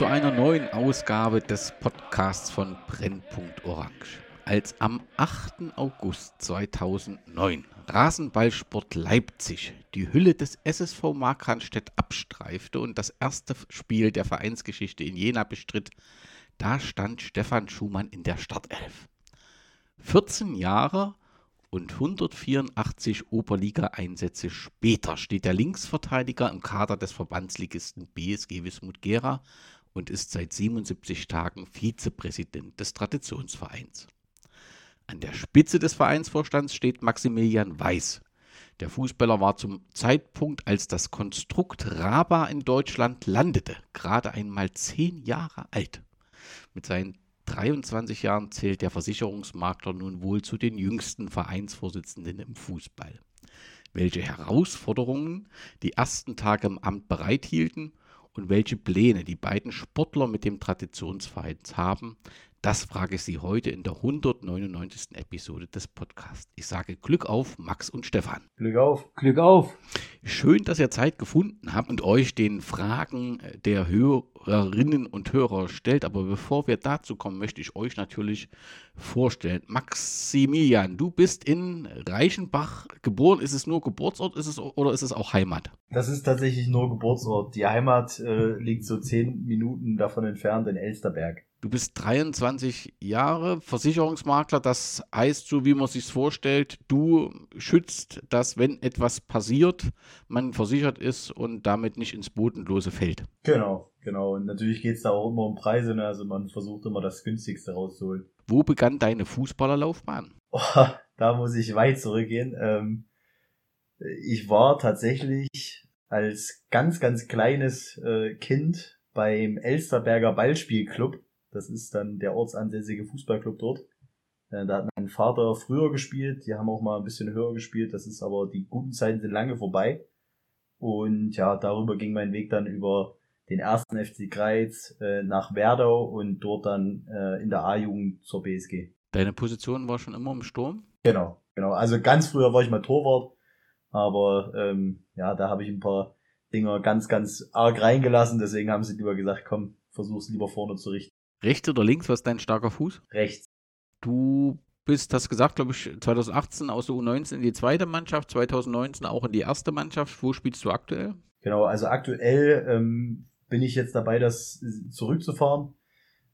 Zu einer neuen Ausgabe des Podcasts von Brennpunkt Orange. Als am 8. August 2009 Rasenballsport Leipzig die Hülle des SSV Markranstädt abstreifte und das erste Spiel der Vereinsgeschichte in Jena bestritt, da stand Stefan Schumann in der Startelf. 14 Jahre und 184 Oberliga-Einsätze später steht der Linksverteidiger im Kader des Verbandsligisten BSG Wismut Gera und ist seit 77 Tagen Vizepräsident des Traditionsvereins. An der Spitze des Vereinsvorstands steht Maximilian Weiß. Der Fußballer war zum Zeitpunkt, als das Konstrukt Raba in Deutschland landete, gerade einmal zehn Jahre alt. Mit seinen 23 Jahren zählt der Versicherungsmakler nun wohl zu den jüngsten Vereinsvorsitzenden im Fußball. Welche Herausforderungen die ersten Tage im Amt bereithielten und welche Pläne die beiden Sportler mit dem Traditionsverein haben, das frage ich Sie heute in der 199. Episode des Podcasts. Ich sage Glück auf, Max und Stefan. Glück auf. Glück auf. Schön, dass ihr Zeit gefunden habt und euch den Fragen der Hörerinnen und Hörer stellt. Aber bevor wir dazu kommen, möchte ich euch natürlich vorstellen. Maximilian, du bist in Reichenbach geboren. Ist es nur Geburtsort ist es, oder ist es auch Heimat? Das ist tatsächlich nur Geburtsort. Die Heimat äh, liegt so zehn Minuten davon entfernt in Elsterberg. Du bist 23 Jahre Versicherungsmakler. Das heißt, so wie man sich vorstellt, du schützt, dass wenn etwas passiert, man versichert ist und damit nicht ins Bodenlose fällt. Genau, genau. Und natürlich geht es da auch immer um Preise. Ne? Also man versucht immer das günstigste rauszuholen. Wo begann deine Fußballerlaufbahn? Oh, da muss ich weit zurückgehen. Ähm, ich war tatsächlich als ganz, ganz kleines äh, Kind beim Elsterberger Ballspielclub das ist dann der ortsansässige Fußballclub dort. Äh, da hat mein Vater früher gespielt, die haben auch mal ein bisschen höher gespielt, das ist aber, die guten Zeiten sind lange vorbei. Und ja, darüber ging mein Weg dann über den ersten FC Greiz äh, nach Werdau und dort dann äh, in der A-Jugend zur BSG. Deine Position war schon immer im Sturm? Genau, genau. Also ganz früher war ich mal Torwart, aber ähm, ja, da habe ich ein paar Dinger ganz, ganz arg reingelassen, deswegen haben sie lieber gesagt, komm, versuch's lieber vorne zu richten. Rechts oder links, was ist dein starker Fuß? Rechts. Du bist, hast gesagt, glaube ich, 2018 aus der U19 in die zweite Mannschaft, 2019 auch in die erste Mannschaft. Wo spielst du aktuell? Genau, also aktuell ähm, bin ich jetzt dabei, das zurückzufahren.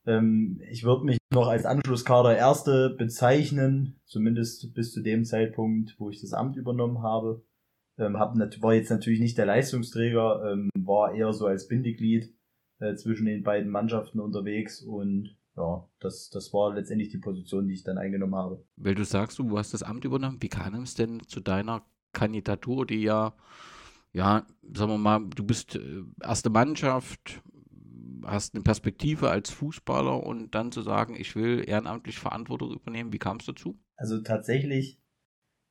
Ähm, ich würde mich noch als Anschlusskader Erste bezeichnen, zumindest bis zu dem Zeitpunkt, wo ich das Amt übernommen habe. Ähm, hab, war jetzt natürlich nicht der Leistungsträger, ähm, war eher so als Bindeglied äh, zwischen den beiden Mannschaften unterwegs und ja, das, das war letztendlich die Position, die ich dann eingenommen habe. Weil du sagst, du hast das Amt übernommen, wie kam es denn zu deiner Kandidatur, die ja, ja, sagen wir mal, du bist äh, erste Mannschaft, hast eine Perspektive als Fußballer und dann zu sagen, ich will ehrenamtlich Verantwortung übernehmen, wie kam es dazu? Also tatsächlich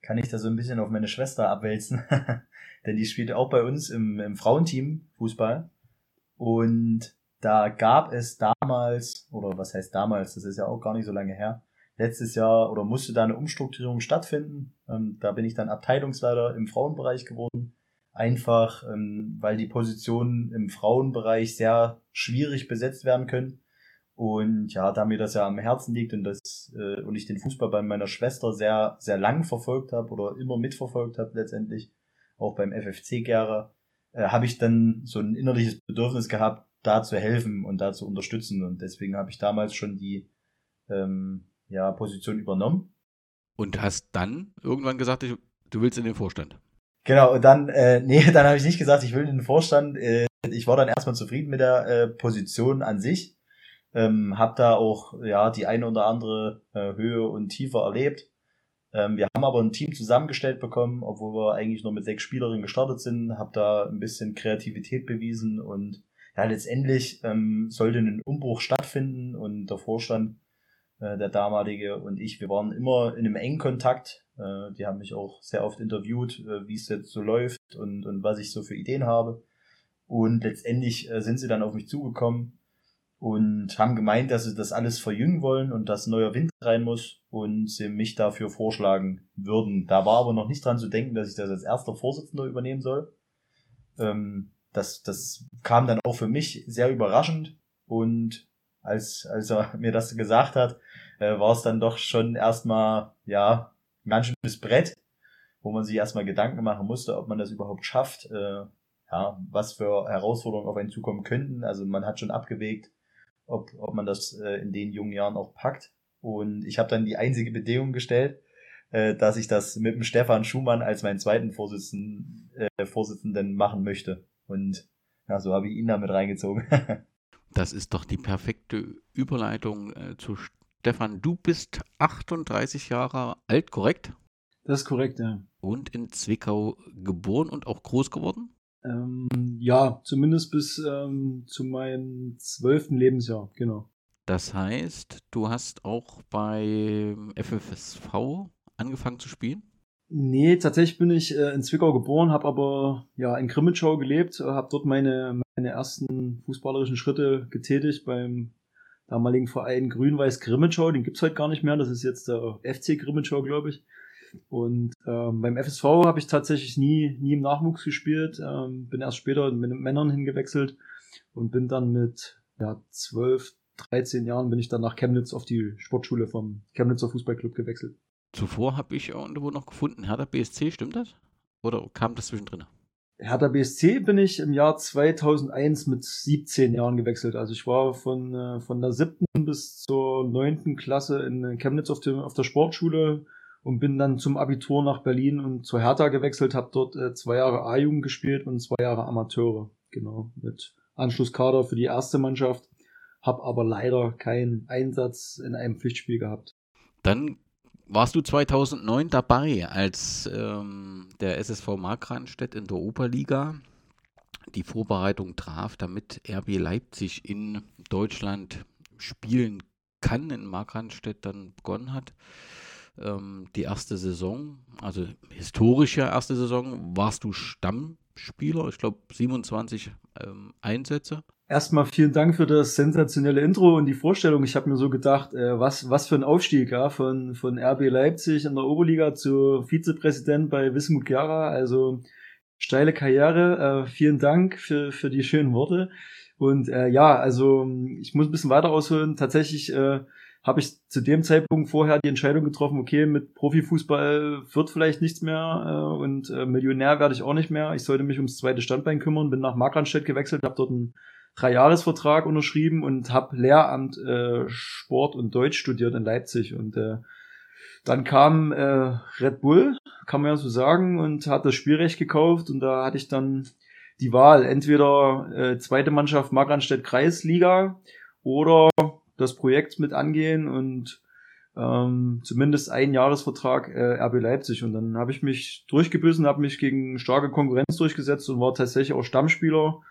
kann ich da so ein bisschen auf meine Schwester abwälzen, denn die spielt auch bei uns im, im Frauenteam Fußball und da gab es damals, oder was heißt damals, das ist ja auch gar nicht so lange her, letztes Jahr oder musste da eine Umstrukturierung stattfinden. Ähm, da bin ich dann Abteilungsleiter im Frauenbereich geworden. Einfach, ähm, weil die Positionen im Frauenbereich sehr schwierig besetzt werden können. Und ja, da mir das ja am Herzen liegt und das äh, und ich den Fußball bei meiner Schwester sehr sehr lang verfolgt habe oder immer mitverfolgt habe letztendlich, auch beim FFC Gera, äh, habe ich dann so ein innerliches Bedürfnis gehabt, da zu helfen und da zu unterstützen. Und deswegen habe ich damals schon die ähm, ja, Position übernommen. Und hast dann irgendwann gesagt, du willst in den Vorstand? Genau, und dann, äh, nee, dann habe ich nicht gesagt, ich will in den Vorstand. Äh, ich war dann erstmal zufrieden mit der äh, Position an sich. Ähm, hab da auch ja die eine oder andere äh, Höhe und Tiefe erlebt. Ähm, wir haben aber ein Team zusammengestellt bekommen, obwohl wir eigentlich nur mit sechs Spielerinnen gestartet sind, habe da ein bisschen Kreativität bewiesen und ja, letztendlich ähm, sollte ein Umbruch stattfinden und der Vorstand, äh, der damalige und ich, wir waren immer in einem engen Kontakt. Äh, die haben mich auch sehr oft interviewt, äh, wie es jetzt so läuft und, und was ich so für Ideen habe. Und letztendlich äh, sind sie dann auf mich zugekommen und haben gemeint, dass sie das alles verjüngen wollen und dass neuer Wind rein muss und sie mich dafür vorschlagen würden. Da war aber noch nicht dran zu denken, dass ich das als erster Vorsitzender übernehmen soll. Ähm, das, das kam dann auch für mich sehr überraschend und als, als er mir das gesagt hat, äh, war es dann doch schon erstmal, ja, ein ganz schönes Brett, wo man sich erstmal Gedanken machen musste, ob man das überhaupt schafft, äh, ja, was für Herausforderungen auf einen zukommen könnten. Also man hat schon abgewägt, ob, ob man das äh, in den jungen Jahren auch packt. Und ich habe dann die einzige Bedingung gestellt, äh, dass ich das mit dem Stefan Schumann als meinen zweiten Vorsitzenden, äh, Vorsitzenden machen möchte. Und ja, so habe ich ihn damit reingezogen. das ist doch die perfekte Überleitung äh, zu Stefan. Du bist 38 Jahre alt, korrekt? Das ist korrekt, ja. Und in Zwickau geboren und auch groß geworden? Ähm, ja, zumindest bis ähm, zu meinem zwölften Lebensjahr, genau. Das heißt, du hast auch bei FFSV angefangen zu spielen? Nee, tatsächlich bin ich äh, in Zwickau geboren, habe aber ja in Grimmitschau gelebt, äh, habe dort meine, meine ersten fußballerischen Schritte getätigt beim damaligen Verein Grün-Weiß Grimmitschau. Den gibt's heute gar nicht mehr, das ist jetzt der FC Grimmitschau, glaube ich. Und ähm, beim FSV habe ich tatsächlich nie, nie im Nachwuchs gespielt, ähm, bin erst später mit Männern hingewechselt und bin dann mit ja, 12, 13 Jahren bin ich dann nach Chemnitz auf die Sportschule vom Chemnitzer Fußballclub gewechselt. Zuvor habe ich irgendwo noch gefunden, Hertha BSC, stimmt das? Oder kam das zwischendrin? Hertha BSC bin ich im Jahr 2001 mit 17 Jahren gewechselt. Also ich war von, äh, von der siebten bis zur neunten Klasse in Chemnitz auf, dem, auf der Sportschule und bin dann zum Abitur nach Berlin und zur Hertha gewechselt, habe dort äh, zwei Jahre A-Jugend gespielt und zwei Jahre Amateure, genau, mit Anschlusskader für die erste Mannschaft, habe aber leider keinen Einsatz in einem Pflichtspiel gehabt. Dann warst du 2009 dabei, als ähm, der SSV Markranstädt in der Oberliga die Vorbereitung traf, damit RB Leipzig in Deutschland spielen kann, in Markranstädt dann begonnen hat ähm, die erste Saison, also historische erste Saison, warst du Stammspieler, ich glaube 27 ähm, Einsätze. Erstmal vielen Dank für das sensationelle Intro und die Vorstellung. Ich habe mir so gedacht, äh, was, was für ein Aufstieg ja, von, von RB Leipzig in der Oberliga zu Vizepräsident bei Wismut Gera. Also steile Karriere. Äh, vielen Dank für, für die schönen Worte. Und äh, ja, also ich muss ein bisschen weiter ausholen. Tatsächlich äh, habe ich zu dem Zeitpunkt vorher die Entscheidung getroffen, okay, mit Profifußball wird vielleicht nichts mehr äh, und äh, Millionär werde ich auch nicht mehr. Ich sollte mich ums zweite Standbein kümmern, bin nach Markranstädt gewechselt, habe dort einen Dreijahresvertrag unterschrieben und habe Lehramt äh, Sport und Deutsch studiert in Leipzig und äh, dann kam äh, Red Bull, kann man ja so sagen, und hat das Spielrecht gekauft und da hatte ich dann die Wahl, entweder äh, zweite Mannschaft Markranstädt Kreisliga oder das Projekt mit angehen und ähm, zumindest einen Jahresvertrag äh, RB Leipzig. Und dann habe ich mich durchgebissen, habe mich gegen starke Konkurrenz durchgesetzt und war tatsächlich auch Stammspieler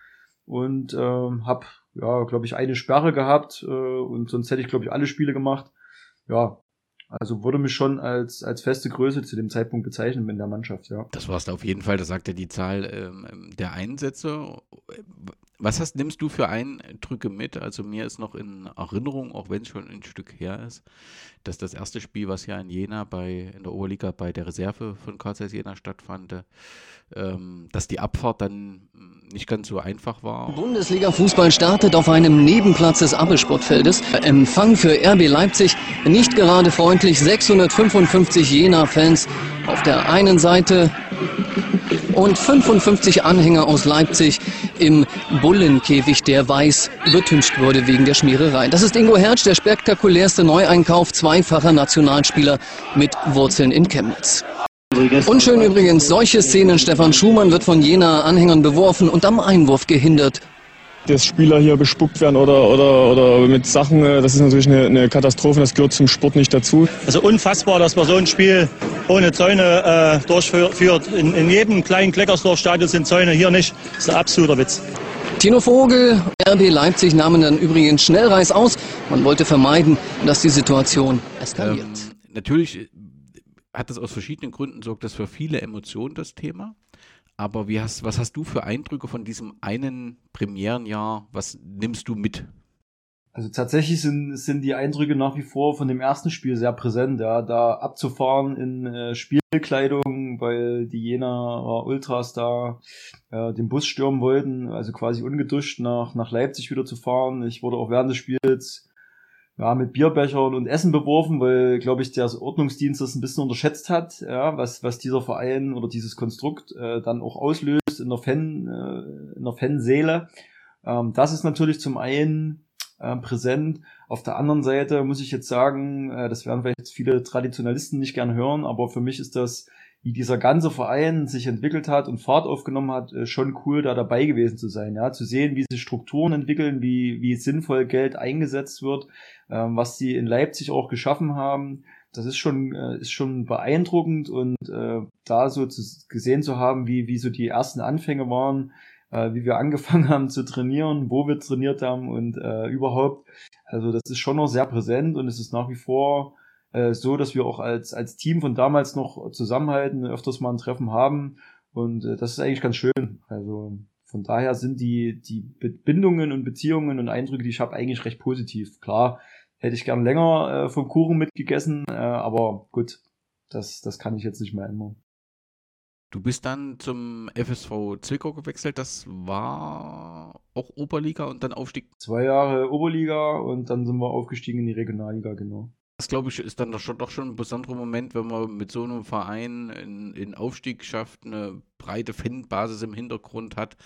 und ähm, habe, ja, glaube ich, eine Sperre gehabt äh, und sonst hätte ich, glaube ich, alle Spiele gemacht. Ja, also wurde mich schon als, als feste Größe zu dem Zeitpunkt bezeichnet in der Mannschaft, ja. Das warst du auf jeden Fall, das sagt ja die Zahl ähm, der Einsätze. Was hast, nimmst du für Eindrücke mit? Also mir ist noch in Erinnerung, auch wenn es schon ein Stück her ist, dass das erste Spiel, was ja in Jena bei, in der Oberliga bei der Reserve von KZ Jena stattfand, ähm, dass die Abfahrt dann nicht ganz so einfach war. Bundesliga-Fußball startet auf einem Nebenplatz des Abelsportfeldes. Empfang für RB Leipzig nicht gerade freundlich. 655 Jena-Fans auf der einen Seite und 55 Anhänger aus Leipzig im Bullenkäfig, der weiß übertüncht wurde wegen der Schmiererei. Das ist Ingo Hertz, der spektakulärste Neueinkauf, zweifacher Nationalspieler mit Wurzeln in Chemnitz. Unschön übrigens, solche Szenen. Stefan Schumann wird von jener Anhängern beworfen und am Einwurf gehindert. Dass Spieler hier bespuckt werden oder, oder, oder mit Sachen, äh, das ist natürlich eine, eine Katastrophe, das gehört zum Sport nicht dazu. Also unfassbar, dass man so ein Spiel ohne Zäune äh, durchführt. In, in jedem kleinen Kleckersdorf-Stadion sind Zäune, hier nicht. Das ist ein absoluter Witz. Tino Vogel, RB Leipzig nahmen dann übrigens Schnellreis aus. Man wollte vermeiden, dass die Situation eskaliert. Ähm, natürlich hat das aus verschiedenen Gründen sorgt das für viele Emotionen, das Thema. Aber wie hast, was hast du für Eindrücke von diesem einen Premierenjahr? Was nimmst du mit? Also tatsächlich sind, sind die Eindrücke nach wie vor von dem ersten Spiel sehr präsent, ja, da abzufahren in äh, Spielkleidung, weil die Jena Ultras da äh, den Bus stürmen wollten, also quasi ungeduscht nach, nach Leipzig wieder zu fahren. Ich wurde auch während des Spiels ja, mit Bierbechern und Essen beworfen, weil, glaube ich, der Ordnungsdienst das ein bisschen unterschätzt hat, ja, was, was dieser Verein oder dieses Konstrukt äh, dann auch auslöst in der Fan, äh, in der Fanseele. Ähm, das ist natürlich zum einen äh, präsent. Auf der anderen Seite muss ich jetzt sagen, äh, das werden vielleicht viele Traditionalisten nicht gern hören, aber für mich ist das wie dieser ganze Verein sich entwickelt hat und Fahrt aufgenommen hat, äh, schon cool, da dabei gewesen zu sein, ja, zu sehen, wie sich Strukturen entwickeln, wie, wie sinnvoll Geld eingesetzt wird, was sie in Leipzig auch geschaffen haben. Das ist schon, äh, ist schon beeindruckend und äh, da so zu, gesehen zu haben, wie, wie so die ersten Anfänge waren, äh, wie wir angefangen haben zu trainieren, wo wir trainiert haben und äh, überhaupt. Also das ist schon noch sehr präsent und es ist nach wie vor äh, so, dass wir auch als, als Team von damals noch zusammenhalten, öfters mal ein Treffen haben. Und äh, das ist eigentlich ganz schön. Also von daher sind die, die Bindungen und Beziehungen und Eindrücke, die ich habe, eigentlich recht positiv. Klar, hätte ich gern länger äh, vom Kuchen mitgegessen, äh, aber gut, das, das kann ich jetzt nicht mehr ändern. Du bist dann zum FSV Zwickau gewechselt, das war auch Oberliga und dann Aufstieg? Zwei Jahre Oberliga und dann sind wir aufgestiegen in die Regionalliga, genau. Das glaube ich ist dann doch schon, doch schon ein besonderer Moment, wenn man mit so einem Verein in, in Aufstieg schafft, eine breite Fanbasis im Hintergrund hat,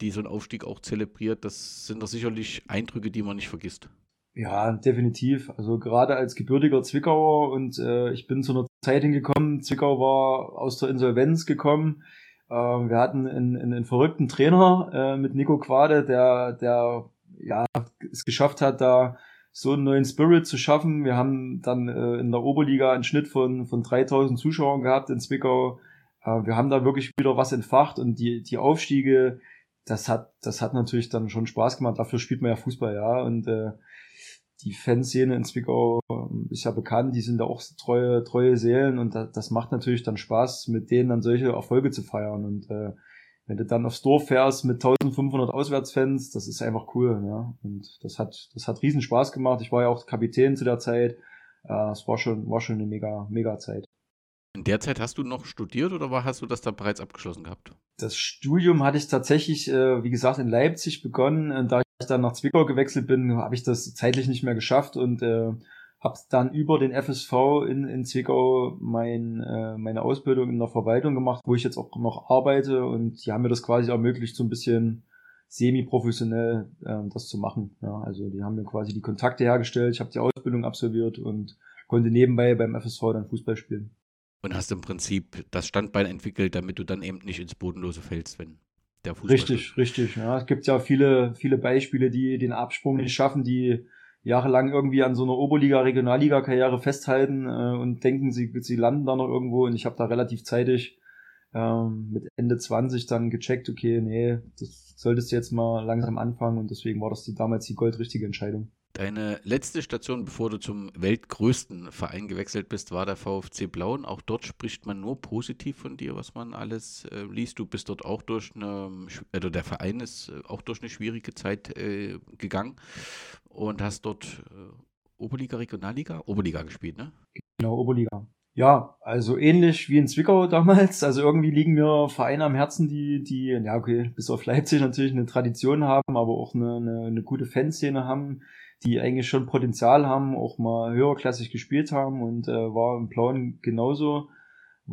die so einen Aufstieg auch zelebriert. Das sind doch sicherlich Eindrücke, die man nicht vergisst. Ja, definitiv. Also gerade als gebürtiger Zwickauer und äh, ich bin zu einer Zeit hingekommen, Zwickau war aus der Insolvenz gekommen. Äh, wir hatten einen, einen, einen verrückten Trainer äh, mit Nico Quade, der, der ja es geschafft hat, da so einen neuen Spirit zu schaffen. Wir haben dann äh, in der Oberliga einen Schnitt von, von 3000 Zuschauern gehabt in Zwickau. Äh, wir haben da wirklich wieder was entfacht und die, die Aufstiege, das hat, das hat natürlich dann schon Spaß gemacht. Dafür spielt man ja Fußball, ja. Und äh, die Fanszene in Zwickau ähm, ist ja bekannt, die sind da auch treue, treue Seelen und das, das macht natürlich dann Spaß, mit denen dann solche Erfolge zu feiern. Und äh, wenn du dann aufs Dorf fährst mit 1500 Auswärtsfans, das ist einfach cool, ja. Und das hat, das hat riesen Spaß gemacht. Ich war ja auch Kapitän zu der Zeit. Äh, es war schon, war schon eine mega, mega Zeit. In der Zeit hast du noch studiert oder war, hast du das da bereits abgeschlossen gehabt? Das Studium hatte ich tatsächlich, äh, wie gesagt, in Leipzig begonnen. Und da ich dann nach Zwickau gewechselt bin, habe ich das zeitlich nicht mehr geschafft und äh, habe dann über den FSV in, in Zwickau mein, äh, meine Ausbildung in der Verwaltung gemacht, wo ich jetzt auch noch arbeite und die haben mir das quasi ermöglicht, so ein bisschen semi-professionell äh, das zu machen. Ja, also die haben mir quasi die Kontakte hergestellt, ich habe die Ausbildung absolviert und konnte nebenbei beim FSV dann Fußball spielen. Und hast im Prinzip das Standbein entwickelt, damit du dann eben nicht ins Bodenlose fällst, wenn der Fußball Richtig, richtig. Ja, es gibt ja viele, viele Beispiele, die den Absprung nicht schaffen, die jahrelang irgendwie an so einer Oberliga, Regionalliga-Karriere festhalten äh, und denken, sie, sie landen da noch irgendwo. Und ich habe da relativ zeitig ähm, mit Ende 20 dann gecheckt, okay, nee, das solltest du jetzt mal langsam anfangen. Und deswegen war das die, damals die goldrichtige Entscheidung. Deine letzte Station, bevor du zum weltgrößten Verein gewechselt bist, war der VfC Blauen. Auch dort spricht man nur positiv von dir, was man alles äh, liest. Du bist dort auch durch eine, also der Verein ist äh, auch durch eine schwierige Zeit äh, gegangen und hast dort äh, Oberliga, Regionalliga, Oberliga gespielt, ne? Genau, Oberliga. Ja, also ähnlich wie in Zwickau damals. Also irgendwie liegen mir Vereine am Herzen, die, die, ja okay, bis auf Leipzig natürlich eine Tradition haben, aber auch eine, eine, eine gute Fanszene haben die eigentlich schon Potenzial haben, auch mal höherklassig gespielt haben und äh, war im Blauen genauso.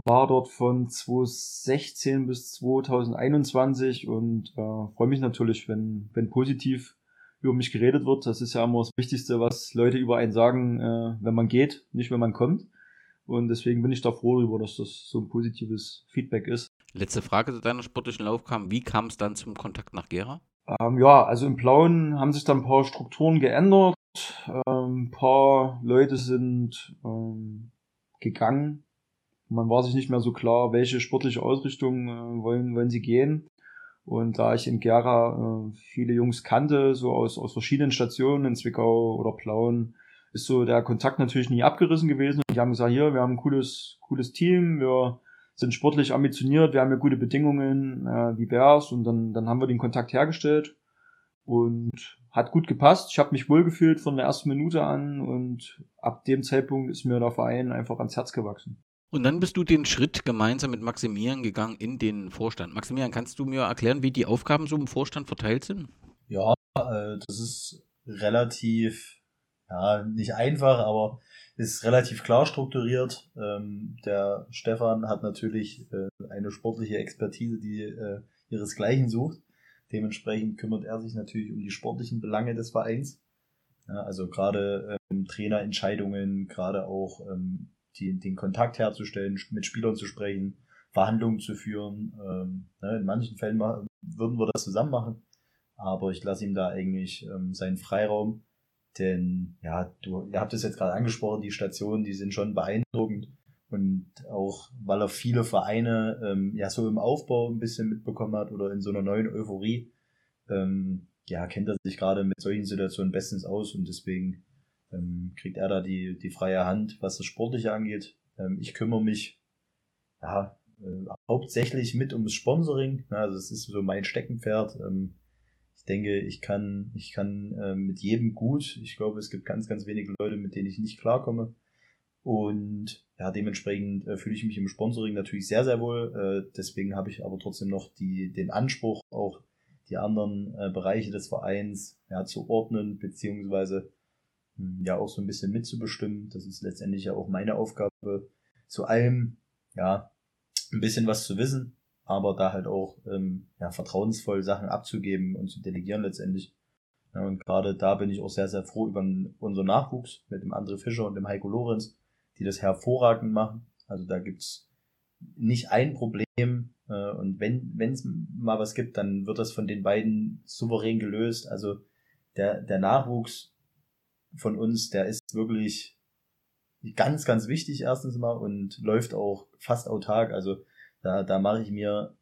War dort von 2016 bis 2021 und äh, freue mich natürlich, wenn, wenn positiv über mich geredet wird. Das ist ja immer das Wichtigste, was Leute über einen sagen, äh, wenn man geht, nicht wenn man kommt. Und deswegen bin ich da froh darüber, dass das so ein positives Feedback ist. Letzte Frage zu deiner sportlichen Laufbahn. Wie kam es dann zum Kontakt nach Gera? Ähm, ja, also im Blauen haben sich dann ein paar Strukturen geändert. Ähm, ein paar Leute sind ähm, gegangen. Man war sich nicht mehr so klar, welche sportliche Ausrichtung äh, wollen, wollen sie gehen. Und da ich in Gera äh, viele Jungs kannte, so aus, aus verschiedenen Stationen in Zwickau oder Plauen, ist so der Kontakt natürlich nie abgerissen gewesen. Und die haben gesagt, hier, wir haben ein cooles, cooles Team, wir sind sportlich ambitioniert, wir haben hier gute Bedingungen, äh, wie wär's? Und dann, dann haben wir den Kontakt hergestellt und hat gut gepasst. Ich habe mich wohlgefühlt von der ersten Minute an und ab dem Zeitpunkt ist mir der Verein einfach ans Herz gewachsen. Und dann bist du den Schritt gemeinsam mit Maximilian gegangen in den Vorstand. Maximilian, kannst du mir erklären, wie die Aufgaben so im Vorstand verteilt sind? Ja, äh, das ist relativ, ja, nicht einfach, aber ist relativ klar strukturiert. Ähm, der Stefan hat natürlich äh, eine sportliche Expertise, die äh, ihresgleichen sucht. Dementsprechend kümmert er sich natürlich um die sportlichen Belange des Vereins. Ja, also gerade ähm, Trainerentscheidungen, gerade auch ähm, die, den Kontakt herzustellen, mit Spielern zu sprechen, Verhandlungen zu führen. Ähm, ne, in manchen Fällen würden wir das zusammen machen, aber ich lasse ihm da eigentlich ähm, seinen Freiraum. Denn ja, du, ihr habt es jetzt gerade angesprochen, die Stationen, die sind schon beeindruckend. Und auch weil er viele Vereine ähm, ja so im Aufbau ein bisschen mitbekommen hat oder in so einer neuen Euphorie, ähm, ja, kennt er sich gerade mit solchen Situationen bestens aus und deswegen ähm, kriegt er da die, die freie Hand, was das Sportliche angeht. Ähm, ich kümmere mich ja, äh, hauptsächlich mit ums Sponsoring. Also es ist so mein Steckenpferd. Ähm, denke, ich kann, ich kann äh, mit jedem gut. Ich glaube, es gibt ganz, ganz wenige Leute, mit denen ich nicht klarkomme. Und ja, dementsprechend äh, fühle ich mich im Sponsoring natürlich sehr, sehr wohl. Äh, deswegen habe ich aber trotzdem noch die, den Anspruch, auch die anderen äh, Bereiche des Vereins ja, zu ordnen, beziehungsweise hm, ja auch so ein bisschen mitzubestimmen. Das ist letztendlich ja auch meine Aufgabe, zu allem ja ein bisschen was zu wissen, aber da halt auch ähm, ja, vertrauensvoll Sachen abzugeben und zu delegieren letztendlich. Ja, und gerade da bin ich auch sehr, sehr froh über unseren Nachwuchs mit dem André Fischer und dem Heiko Lorenz, die das hervorragend machen. Also da gibt's nicht ein Problem. Äh, und wenn es mal was gibt, dann wird das von den beiden souverän gelöst. Also der, der Nachwuchs von uns, der ist wirklich ganz, ganz wichtig erstens mal und läuft auch fast autark. Also da, da mache ich mir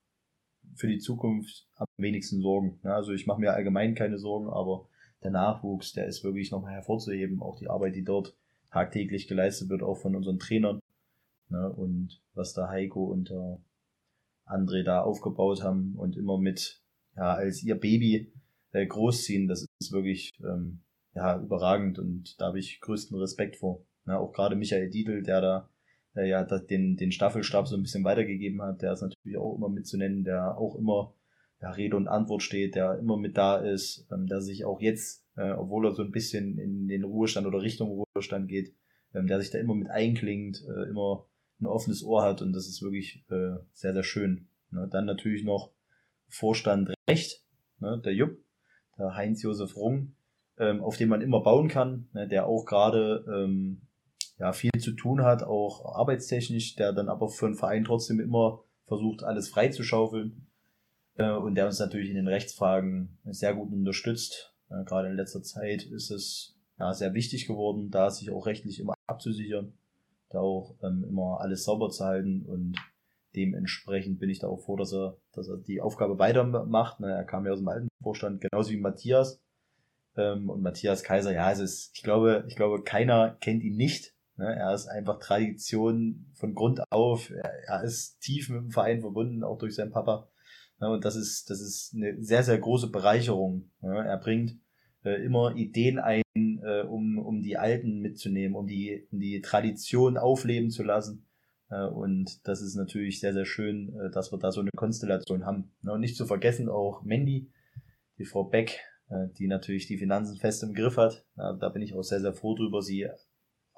für die Zukunft am wenigsten Sorgen. Also ich mache mir allgemein keine Sorgen, aber der Nachwuchs, der ist wirklich nochmal hervorzuheben. Auch die Arbeit, die dort tagtäglich geleistet wird, auch von unseren Trainern. Ne, und was der Heiko und der André da aufgebaut haben und immer mit, ja, als ihr Baby äh, großziehen, das ist wirklich ähm, ja, überragend und da habe ich größten Respekt vor. Ja, auch gerade Michael Diedl, der da der ja den, den Staffelstab so ein bisschen weitergegeben hat, der ist natürlich auch immer mitzunennen, der auch immer ja, Rede und Antwort steht, der immer mit da ist, ähm, der sich auch jetzt, äh, obwohl er so ein bisschen in den Ruhestand oder Richtung Ruhestand geht, ähm, der sich da immer mit einklingt, äh, immer ein offenes Ohr hat und das ist wirklich äh, sehr, sehr schön. Ne? Dann natürlich noch Vorstand Recht, ne? der Jupp, der Heinz-Josef Rung, ähm, auf den man immer bauen kann, ne, der auch gerade ähm, ja, viel zu tun hat, auch arbeitstechnisch, der dann aber für den Verein trotzdem immer versucht, alles freizuschaufeln äh, und der uns natürlich in den Rechtsfragen sehr gut unterstützt. Äh, gerade in letzter Zeit ist es ja, sehr wichtig geworden, da sich auch rechtlich immer abzusichern, da auch ähm, immer alles sauber zu halten und dementsprechend bin ich da auch froh, dass er, dass er die Aufgabe weitermacht. Ne, er kam ja aus dem alten Vorstand, genauso wie Matthias, ähm, und Matthias Kaiser, ja, es ist, ich glaube, ich glaube, keiner kennt ihn nicht. Ne? Er ist einfach Tradition von Grund auf. Er, ist tief mit dem Verein verbunden, auch durch seinen Papa. Ne? Und das ist, das ist eine sehr, sehr große Bereicherung. Ne? Er bringt äh, immer Ideen ein, äh, um, um die Alten mitzunehmen, um die, um die Tradition aufleben zu lassen. Äh, und das ist natürlich sehr, sehr schön, dass wir da so eine Konstellation haben. Und nicht zu vergessen auch Mandy, die Frau Beck, die natürlich die Finanzen fest im Griff hat. Da bin ich auch sehr, sehr froh drüber. Sie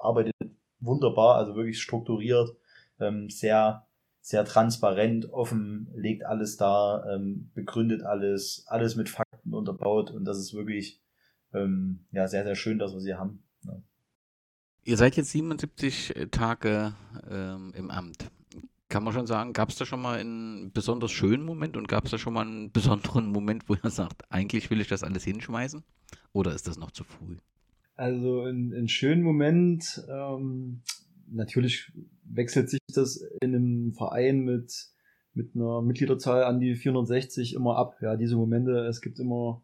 arbeitet wunderbar, also wirklich strukturiert, ähm, sehr, sehr transparent, offen, legt alles da, ähm, begründet alles, alles mit Fakten unterbaut und das ist wirklich ähm, ja, sehr, sehr schön, dass wir sie haben. Ihr seid jetzt 77 Tage im Amt. kann man schon sagen, gab es da schon mal einen besonders schönen Moment und gab es da schon mal einen besonderen Moment, wo er sagt, eigentlich will ich das alles hinschmeißen? Oder ist das noch zu früh? Also ein, ein schönen Moment, ähm, natürlich wechselt sich das in einem Verein mit, mit einer Mitgliederzahl an die 460 immer ab. Ja, diese Momente, es gibt immer,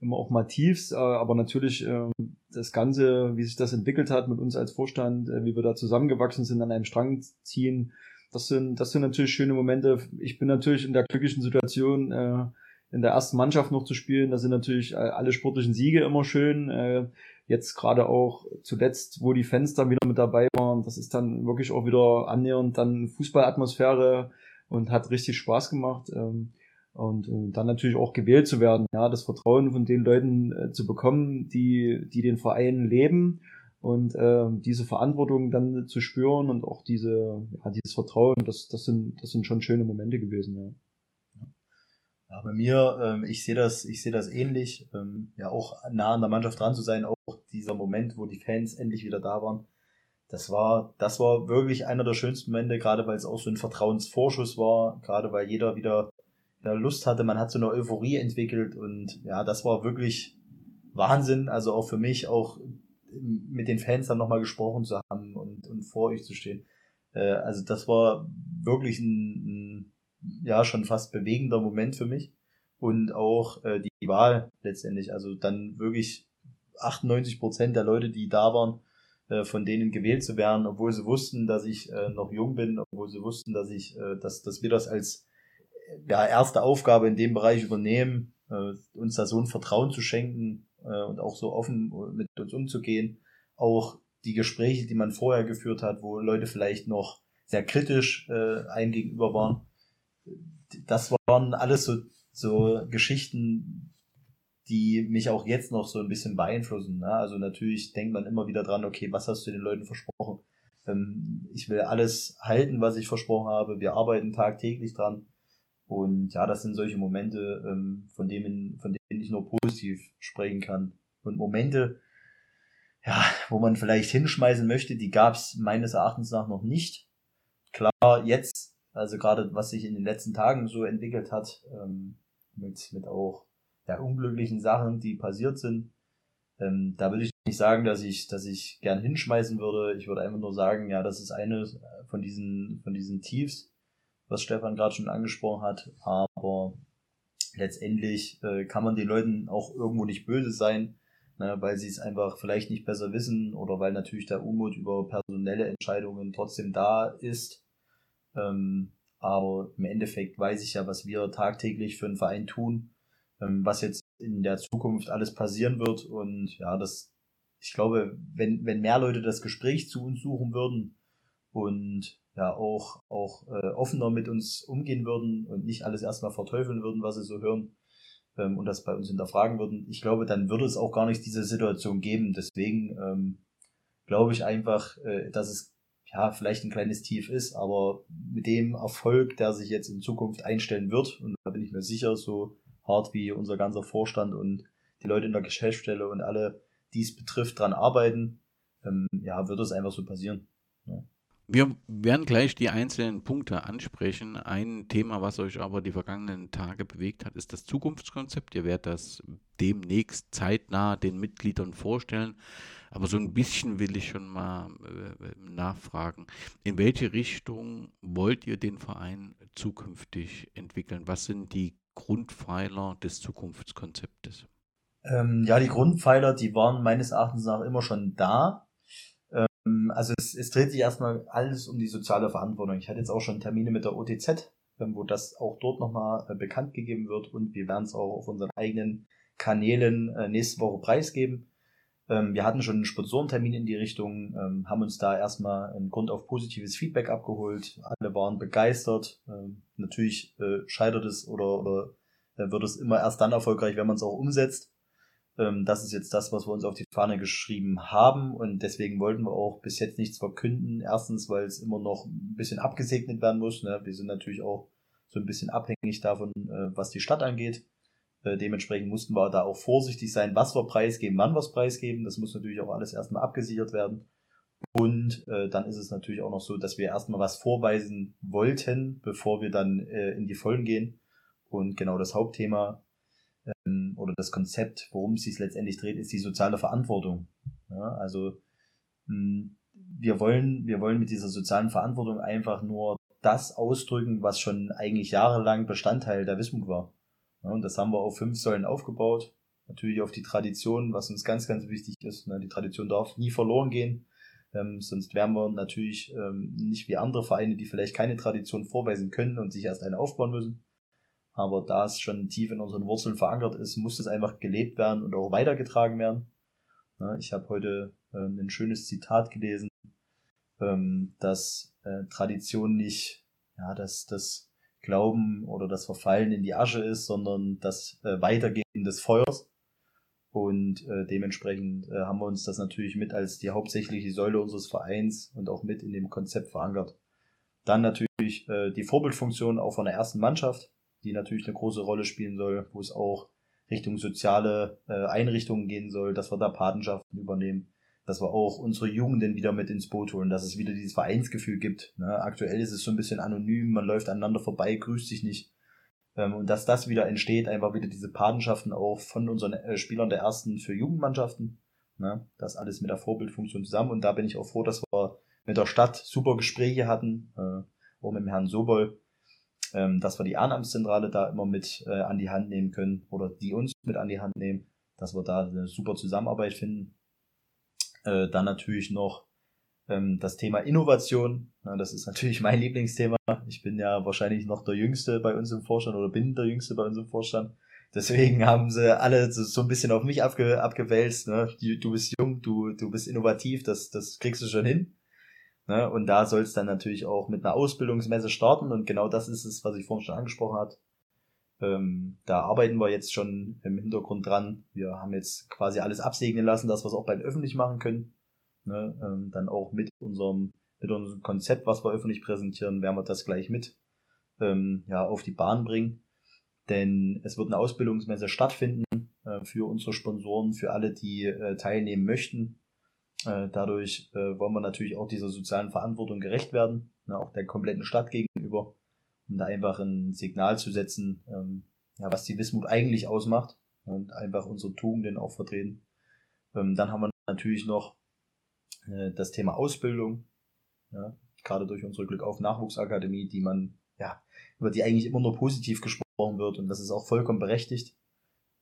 immer auch mal Tiefs, äh, aber natürlich äh, das Ganze, wie sich das entwickelt hat mit uns als Vorstand, äh, wie wir da zusammengewachsen sind, an einem Strang ziehen, das sind, das sind natürlich schöne Momente. Ich bin natürlich in der glücklichen Situation, äh, in der ersten Mannschaft noch zu spielen. Da sind natürlich äh, alle sportlichen Siege immer schön. Äh, jetzt gerade auch zuletzt, wo die Fans dann wieder mit dabei waren, das ist dann wirklich auch wieder annähernd dann Fußballatmosphäre und hat richtig Spaß gemacht. Ähm, und, und dann natürlich auch gewählt zu werden, ja, das Vertrauen von den Leuten äh, zu bekommen, die, die den Verein leben und äh, diese Verantwortung dann zu spüren und auch diese, ja, dieses Vertrauen, das, das sind, das sind schon schöne Momente gewesen, ja. Ja, bei mir, ähm, ich sehe das, ich sehe das ähnlich, ähm, ja auch nah an der Mannschaft dran zu sein, auch dieser Moment, wo die Fans endlich wieder da waren. Das war, das war wirklich einer der schönsten Momente, gerade weil es auch so ein Vertrauensvorschuss war, gerade weil jeder wieder, wieder Lust hatte, man hat so eine Euphorie entwickelt und ja, das war wirklich Wahnsinn, also auch für mich, auch mit den Fans dann nochmal gesprochen zu haben und, und vor euch zu stehen. Äh, also das war wirklich ein, ein, ja, schon fast bewegender Moment für mich. Und auch äh, die Wahl letztendlich. Also dann wirklich 98 Prozent der Leute, die da waren, äh, von denen gewählt zu werden, obwohl sie wussten, dass ich äh, noch jung bin, obwohl sie wussten, dass ich, äh, dass, dass wir das als ja, erste Aufgabe in dem Bereich übernehmen, äh, uns da so ein Vertrauen zu schenken, äh, und auch so offen mit uns umzugehen. Auch die Gespräche, die man vorher geführt hat, wo Leute vielleicht noch sehr kritisch äh, einem gegenüber waren, das waren alles so, so Geschichten, die mich auch jetzt noch so ein bisschen beeinflussen. Ne? Also natürlich denkt man immer wieder dran, okay, was hast du den Leuten versprochen? Ähm, ich will alles halten, was ich versprochen habe. Wir arbeiten tagtäglich dran. Und ja, das sind solche Momente, ähm, von denen, von denen ich nur positiv sprechen kann. Und Momente, ja, wo man vielleicht hinschmeißen möchte, die gab es meines Erachtens nach noch nicht. Klar, jetzt, also gerade was sich in den letzten Tagen so entwickelt hat, ähm, mit, mit auch ja, unglücklichen Sachen, die passiert sind, ähm, da würde ich nicht sagen, dass ich, dass ich gern hinschmeißen würde. Ich würde einfach nur sagen, ja, das ist eine von diesen, von diesen Tiefs, was Stefan gerade schon angesprochen hat. Aber letztendlich äh, kann man den Leuten auch irgendwo nicht böse sein, ne, weil sie es einfach vielleicht nicht besser wissen oder weil natürlich der Unmut über personelle Entscheidungen trotzdem da ist. Ähm, aber im Endeffekt weiß ich ja, was wir tagtäglich für einen Verein tun, ähm, was jetzt in der Zukunft alles passieren wird. Und ja, das, ich glaube, wenn, wenn mehr Leute das Gespräch zu uns suchen würden und ja auch, auch äh, offener mit uns umgehen würden und nicht alles erstmal verteufeln würden, was sie so hören ähm, und das bei uns hinterfragen würden. Ich glaube, dann würde es auch gar nicht diese Situation geben. Deswegen ähm, glaube ich einfach, äh, dass es ja vielleicht ein kleines Tief ist, aber mit dem Erfolg, der sich jetzt in Zukunft einstellen wird, und da bin ich mir sicher, so hart wie unser ganzer Vorstand und die Leute in der Geschäftsstelle und alle, die es betrifft, dran arbeiten, ähm, ja, wird es einfach so passieren. Ja. Wir werden gleich die einzelnen Punkte ansprechen. Ein Thema, was euch aber die vergangenen Tage bewegt hat, ist das Zukunftskonzept. Ihr werdet das demnächst zeitnah den Mitgliedern vorstellen. Aber so ein bisschen will ich schon mal äh, nachfragen. In welche Richtung wollt ihr den Verein zukünftig entwickeln? Was sind die Grundpfeiler des Zukunftskonzeptes? Ähm, ja, die Grundpfeiler, die waren meines Erachtens nach immer schon da. Ähm, also es, es dreht sich erstmal alles um die soziale Verantwortung. Ich hatte jetzt auch schon Termine mit der OTZ, ähm, wo das auch dort nochmal äh, bekannt gegeben wird und wir werden es auch auf unseren eigenen Kanälen äh, nächste Woche preisgeben. Ähm, wir hatten schon einen Sponsorentermin in die Richtung, haben uns da erstmal einen Grund auf positives Feedback abgeholt. Alle waren begeistert. Natürlich äh, scheitert es oder, oder wird es immer erst dann erfolgreich, wenn man es auch umsetzt. Ähm, das ist jetzt das, was wir uns auf die Fahne geschrieben haben und deswegen wollten wir auch bis jetzt nichts verkünden. Erstens, weil es immer noch ein bisschen abgesegnet werden muss. Ne? Wir sind natürlich auch so ein bisschen abhängig davon, äh, was die Stadt angeht. Äh, dementsprechend mussten wir da auch vorsichtig sein, was wir preisgeben, wann wir es preisgeben. Das muss natürlich auch alles erstmal abgesichert werden. Und äh, dann ist es natürlich auch noch so, dass wir erstmal was vorweisen wollten, bevor wir dann äh, in die Vollen gehen. Und genau das Hauptthema ähm, oder das Konzept, worum es sich letztendlich dreht, ist die soziale Verantwortung. Ja, also mh, hm, wir wollen, wir wollen mit dieser sozialen Verantwortung einfach nur das ausdrücken, was schon eigentlich jahrelang Bestandteil der Wismut war. Ja, und das haben wir auf fünf Säulen aufgebaut. Natürlich auf die Tradition, was uns ganz, ganz wichtig ist. Ne? Die Tradition darf nie verloren gehen. Ähm, sonst wären wir natürlich ähm, nicht wie andere Vereine, die vielleicht keine Tradition vorweisen können und sich erst eine aufbauen müssen. Aber da es schon tief in unseren Wurzeln verankert ist, muss es einfach gelebt werden und auch weitergetragen werden. Ja, ich habe heute äh, ein schönes Zitat gelesen, ähm, dass äh, Tradition nicht ja, dass das Glauben oder das Verfallen in die Asche ist, sondern das äh, Weitergehen des Feuers. Und äh, dementsprechend äh, haben wir uns das natürlich mit als die hauptsächliche Säule unseres Vereins und auch mit in dem Konzept verankert. Dann natürlich äh, die Vorbildfunktion auch von der ersten Mannschaft, die natürlich eine große Rolle spielen soll, wo es auch Richtung soziale äh, Einrichtungen gehen soll, dass wir da Patenschaften übernehmen, dass wir auch unsere Jugenden wieder mit ins Boot holen, dass es wieder dieses Vereinsgefühl gibt. Ne? Aktuell ist es so ein bisschen anonym, man läuft aneinander vorbei, grüßt sich nicht. Ähm, und dass das wieder entsteht, einfach wieder diese Patenschaften auch von unseren äh, Spielern der ersten für Jugendmannschaften. Ne? Das alles mit der Vorbildfunktion zusammen. Und da bin ich auch froh, dass wir mit der Stadt super Gespräche hatten, äh, auch mit dem Herrn Sobol, ähm, dass wir die Ehrenamtszentrale da immer mit äh, an die Hand nehmen können oder die uns mit an die Hand nehmen, dass wir da eine super Zusammenarbeit finden. Äh, dann natürlich noch ähm, das Thema Innovation, na, das ist natürlich mein Lieblingsthema. Ich bin ja wahrscheinlich noch der Jüngste bei uns im Vorstand oder bin der Jüngste bei uns im Vorstand. Deswegen haben sie alle so, ein bisschen auf mich abge, abgewälzt. Ne? Du, du bist jung, du, du bist innovativ, das, das kriegst du schon hin. Ne? Und da soll es dann natürlich auch mit einer Ausbildungsmesse starten. Und genau das ist es, was ich vorhin schon angesprochen habe. Ähm, da arbeiten wir jetzt schon im Hintergrund dran. Wir haben jetzt quasi alles absegnen lassen, dass wir es auch bald öffentlich machen können. Ne? Ähm, dann auch mit unserem, mit unserem Konzept, was wir öffentlich präsentieren, werden wir das gleich mit ähm, ja, auf die Bahn bringen. Denn es wird eine Ausbildungsmesse stattfinden äh, für unsere Sponsoren, für alle, die äh, teilnehmen möchten. Äh, dadurch äh, wollen wir natürlich auch dieser sozialen Verantwortung gerecht werden, ne, auch der kompletten Stadt gegenüber, um da einfach ein Signal zu setzen, ähm, ja, was die Wismut eigentlich ausmacht und einfach unsere Tugenden auch vertreten. Ähm, dann haben wir natürlich noch äh, das Thema Ausbildung, ja, gerade durch unsere Glück auf Nachwuchsakademie, die man, ja, über die eigentlich immer nur positiv gesprochen wird und das ist auch vollkommen berechtigt,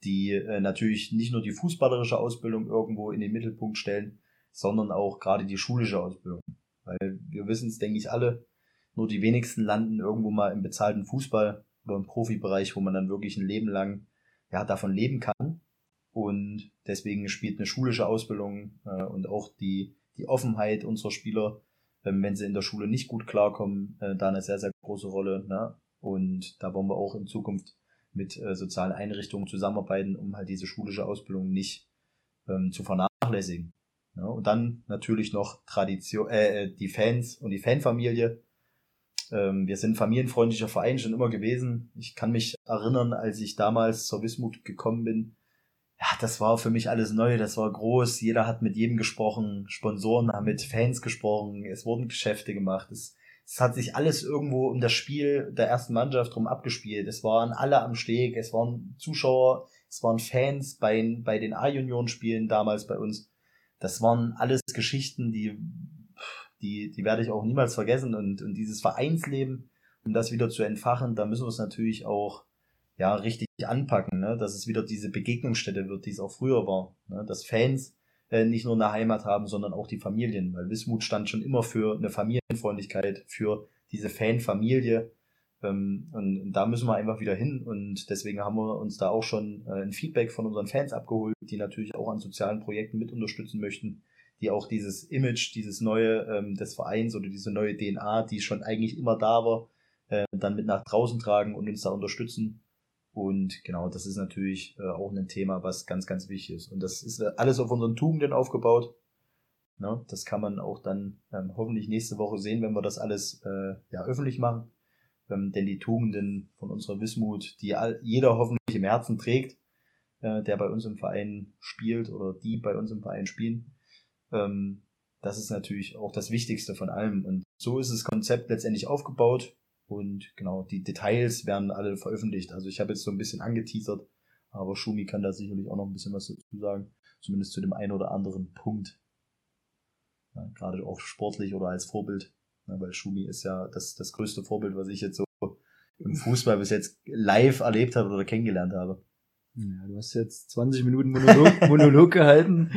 die äh, natürlich nicht nur die fußballerische Ausbildung irgendwo in den Mittelpunkt stellen, sondern auch gerade die schulische Ausbildung. Weil wir wissen es, denke ich, alle, nur die wenigsten landen irgendwo mal im bezahlten Fußball oder im Profibereich, wo man dann wirklich ein Leben lang ja, davon leben kann. Und deswegen spielt eine schulische Ausbildung äh, und auch die die Offenheit unserer Spieler, ähm, wenn sie in der Schule nicht gut klarkommen, äh, da eine sehr, sehr große Rolle. Ne? Und da wollen wir auch in Zukunft mit äh, sozialen Einrichtungen zusammenarbeiten, um halt diese schulische Ausbildung nicht ähm, zu vernachlässigen. Ja, und dann natürlich noch Tradition, äh, äh, die Fans und die Fanfamilie. Ähm, wir sind familienfreundlicher Verein schon immer gewesen. Ich kann mich erinnern, als ich damals zur Wismut gekommen bin, ja, das war für mich alles neu, das war groß, jeder hat mit jedem gesprochen, Sponsoren haben mit Fans gesprochen, es wurden Geschäfte gemacht, es, es hat sich alles irgendwo um das Spiel der ersten Mannschaft rum abgespielt. Es waren alle am Steg, es waren Zuschauer, es waren Fans bei, bei den A-Junioren-Spielen damals bei uns. Das waren alles Geschichten, die, die, die werde ich auch niemals vergessen und, und dieses Vereinsleben, um das wieder zu entfachen, da müssen wir es natürlich auch ja, richtig anpacken, ne? dass es wieder diese Begegnungsstätte wird, die es auch früher war. Ne? Dass Fans äh, nicht nur eine Heimat haben, sondern auch die Familien, weil Wismut stand schon immer für eine Familienfreundlichkeit, für diese Fanfamilie. Ähm, und, und da müssen wir einfach wieder hin und deswegen haben wir uns da auch schon äh, ein Feedback von unseren Fans abgeholt, die natürlich auch an sozialen Projekten mit unterstützen möchten, die auch dieses Image, dieses neue ähm, des Vereins oder diese neue DNA, die schon eigentlich immer da war, äh, dann mit nach draußen tragen und uns da unterstützen. Und genau, das ist natürlich äh, auch ein Thema, was ganz, ganz wichtig ist. Und das ist äh, alles auf unseren Tugenden aufgebaut. Ne? Das kann man auch dann ähm, hoffentlich nächste Woche sehen, wenn wir das alles äh, ja, öffentlich machen. Ähm, denn die Tugenden von unserer Wismut, die all, jeder hoffentlich im Herzen trägt, äh, der bei uns im Verein spielt oder die bei uns im Verein spielen, ähm, das ist natürlich auch das Wichtigste von allem. Und so ist das Konzept letztendlich aufgebaut. Und genau, die Details werden alle veröffentlicht. Also ich habe jetzt so ein bisschen angeteasert, aber Schumi kann da sicherlich auch noch ein bisschen was dazu sagen. Zumindest zu dem einen oder anderen Punkt. Ja, gerade auch sportlich oder als Vorbild. Ja, weil Schumi ist ja das, das größte Vorbild, was ich jetzt so im Fußball bis jetzt live erlebt habe oder kennengelernt habe. Ja, du hast jetzt 20 Minuten Monolog, Monolog gehalten.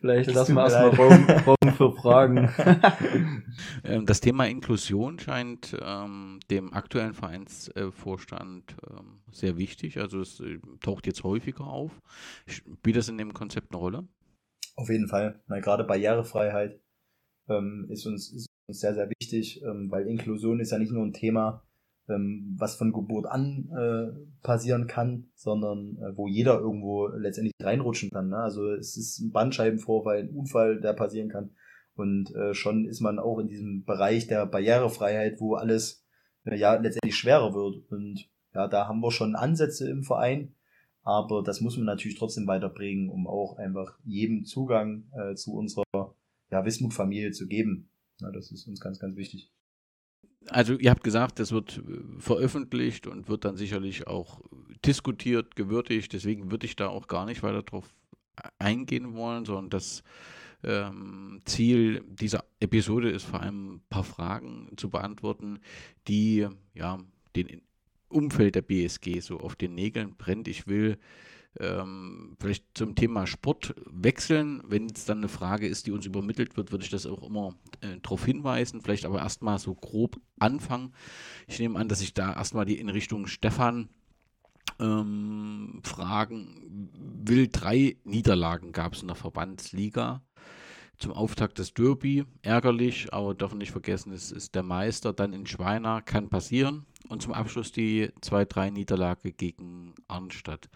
Vielleicht lassen wir erstmal Raum, Raum für Fragen. Ähm, das Thema Inklusion scheint ähm, dem aktuellen Vereinsvorstand ähm, sehr wichtig. Also es äh, taucht jetzt häufiger auf. Spielt das in dem Konzept eine Rolle? Auf jeden Fall. Na, gerade Barrierefreiheit ähm, ist, uns, ist uns sehr, sehr wichtig, ähm, weil Inklusion ist ja nicht nur ein Thema, ähm, was von Geburt an äh, passieren kann, sondern äh, wo jeder irgendwo letztendlich reinrutschen kann. Ne? Also es ist ein Bandscheibenvorfall, ein Unfall, der passieren kann. Und äh, schon ist man auch in diesem Bereich der Barrierefreiheit, wo alles äh, ja letztendlich schwerer wird. Und ja, da haben wir schon Ansätze im Verein, aber das muss man natürlich trotzdem weiterbringen, um auch einfach jedem Zugang äh, zu unserer ja, Wismut-Familie zu geben. Ja, das ist uns ganz, ganz wichtig also ihr habt gesagt, das wird äh, veröffentlicht und wird dann sicherlich auch diskutiert, gewürdigt. Deswegen würde ich da auch gar nicht weiter drauf eingehen wollen, sondern das ähm, Ziel dieser Episode ist vor allem ein paar Fragen zu beantworten, die ja den Umfeld der BSG so auf den Nägeln brennt. Ich will ähm, vielleicht zum Thema Sport wechseln. Wenn es dann eine Frage ist, die uns übermittelt wird, würde ich das auch immer äh, darauf hinweisen. Vielleicht aber erstmal so grob anfangen. Ich nehme an, dass ich da erstmal die in Richtung Stefan ähm, fragen will. Drei Niederlagen gab es in der Verbandsliga zum Auftakt des Derby. Ärgerlich, aber dürfen nicht vergessen, es ist der Meister. Dann in Schweiner kann passieren. Und zum Abschluss die 2-3 Niederlage gegen Arnstadt.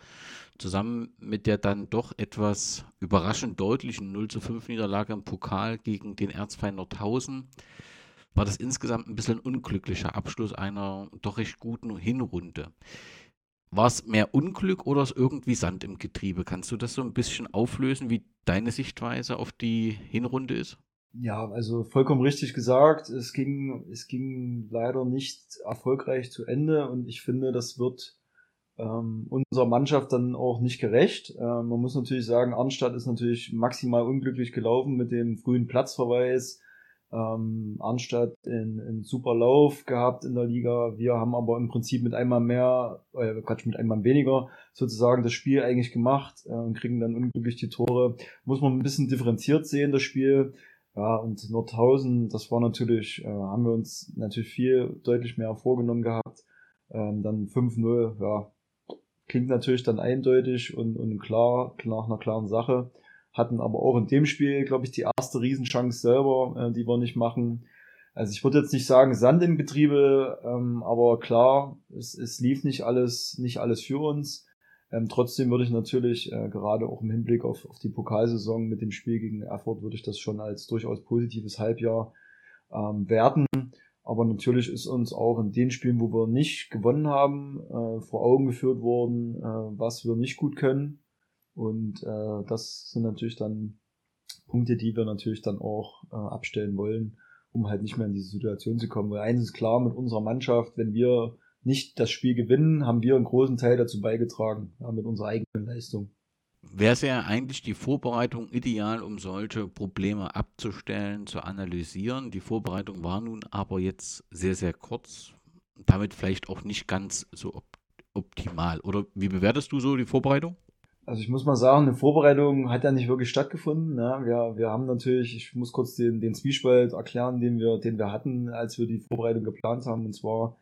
Zusammen mit der dann doch etwas überraschend deutlichen 0 5 Niederlage im Pokal gegen den Erzfeind Nordhausen war das insgesamt ein bisschen ein unglücklicher Abschluss einer doch recht guten Hinrunde. War es mehr Unglück oder ist irgendwie Sand im Getriebe? Kannst du das so ein bisschen auflösen, wie deine Sichtweise auf die Hinrunde ist? Ja, also vollkommen richtig gesagt. Es ging, es ging leider nicht erfolgreich zu Ende und ich finde, das wird ähm, unserer Mannschaft dann auch nicht gerecht. Ähm, man muss natürlich sagen, Arnstadt ist natürlich maximal unglücklich gelaufen mit dem frühen Platzverweis ähm, Arnstadt in, in super Lauf gehabt in der Liga. Wir haben aber im Prinzip mit einmal mehr, äh, Quatsch, mit einmal weniger sozusagen das Spiel eigentlich gemacht äh, und kriegen dann unglücklich die Tore. Muss man ein bisschen differenziert sehen, das Spiel. Ja, und Nordhausen, das war natürlich, äh, haben wir uns natürlich viel deutlich mehr vorgenommen gehabt. Ähm, dann 5-0, ja, klingt natürlich dann eindeutig und, und klar, nach einer klaren Sache hatten aber auch in dem Spiel, glaube ich, die erste Riesenchance selber, äh, die wir nicht machen. Also ich würde jetzt nicht sagen Sand im Getriebe, ähm, aber klar, es, es lief nicht alles, nicht alles für uns. Ähm, trotzdem würde ich natürlich, äh, gerade auch im Hinblick auf, auf die Pokalsaison mit dem Spiel gegen Erfurt, würde ich das schon als durchaus positives Halbjahr ähm, werten. Aber natürlich ist uns auch in den Spielen, wo wir nicht gewonnen haben, äh, vor Augen geführt worden, äh, was wir nicht gut können. Und äh, das sind natürlich dann Punkte, die wir natürlich dann auch äh, abstellen wollen, um halt nicht mehr in diese Situation zu kommen. Weil eines ist klar mit unserer Mannschaft, wenn wir nicht das Spiel gewinnen, haben wir einen großen Teil dazu beigetragen, ja, mit unserer eigenen Leistung. Wäre es ja eigentlich die Vorbereitung ideal, um solche Probleme abzustellen, zu analysieren. Die Vorbereitung war nun aber jetzt sehr, sehr kurz, damit vielleicht auch nicht ganz so optimal. Oder wie bewertest du so die Vorbereitung? Also ich muss mal sagen, eine Vorbereitung hat ja nicht wirklich stattgefunden. Ne? Wir, wir haben natürlich, ich muss kurz den, den Zwiespalt erklären, den wir, den wir hatten, als wir die Vorbereitung geplant haben. Und zwar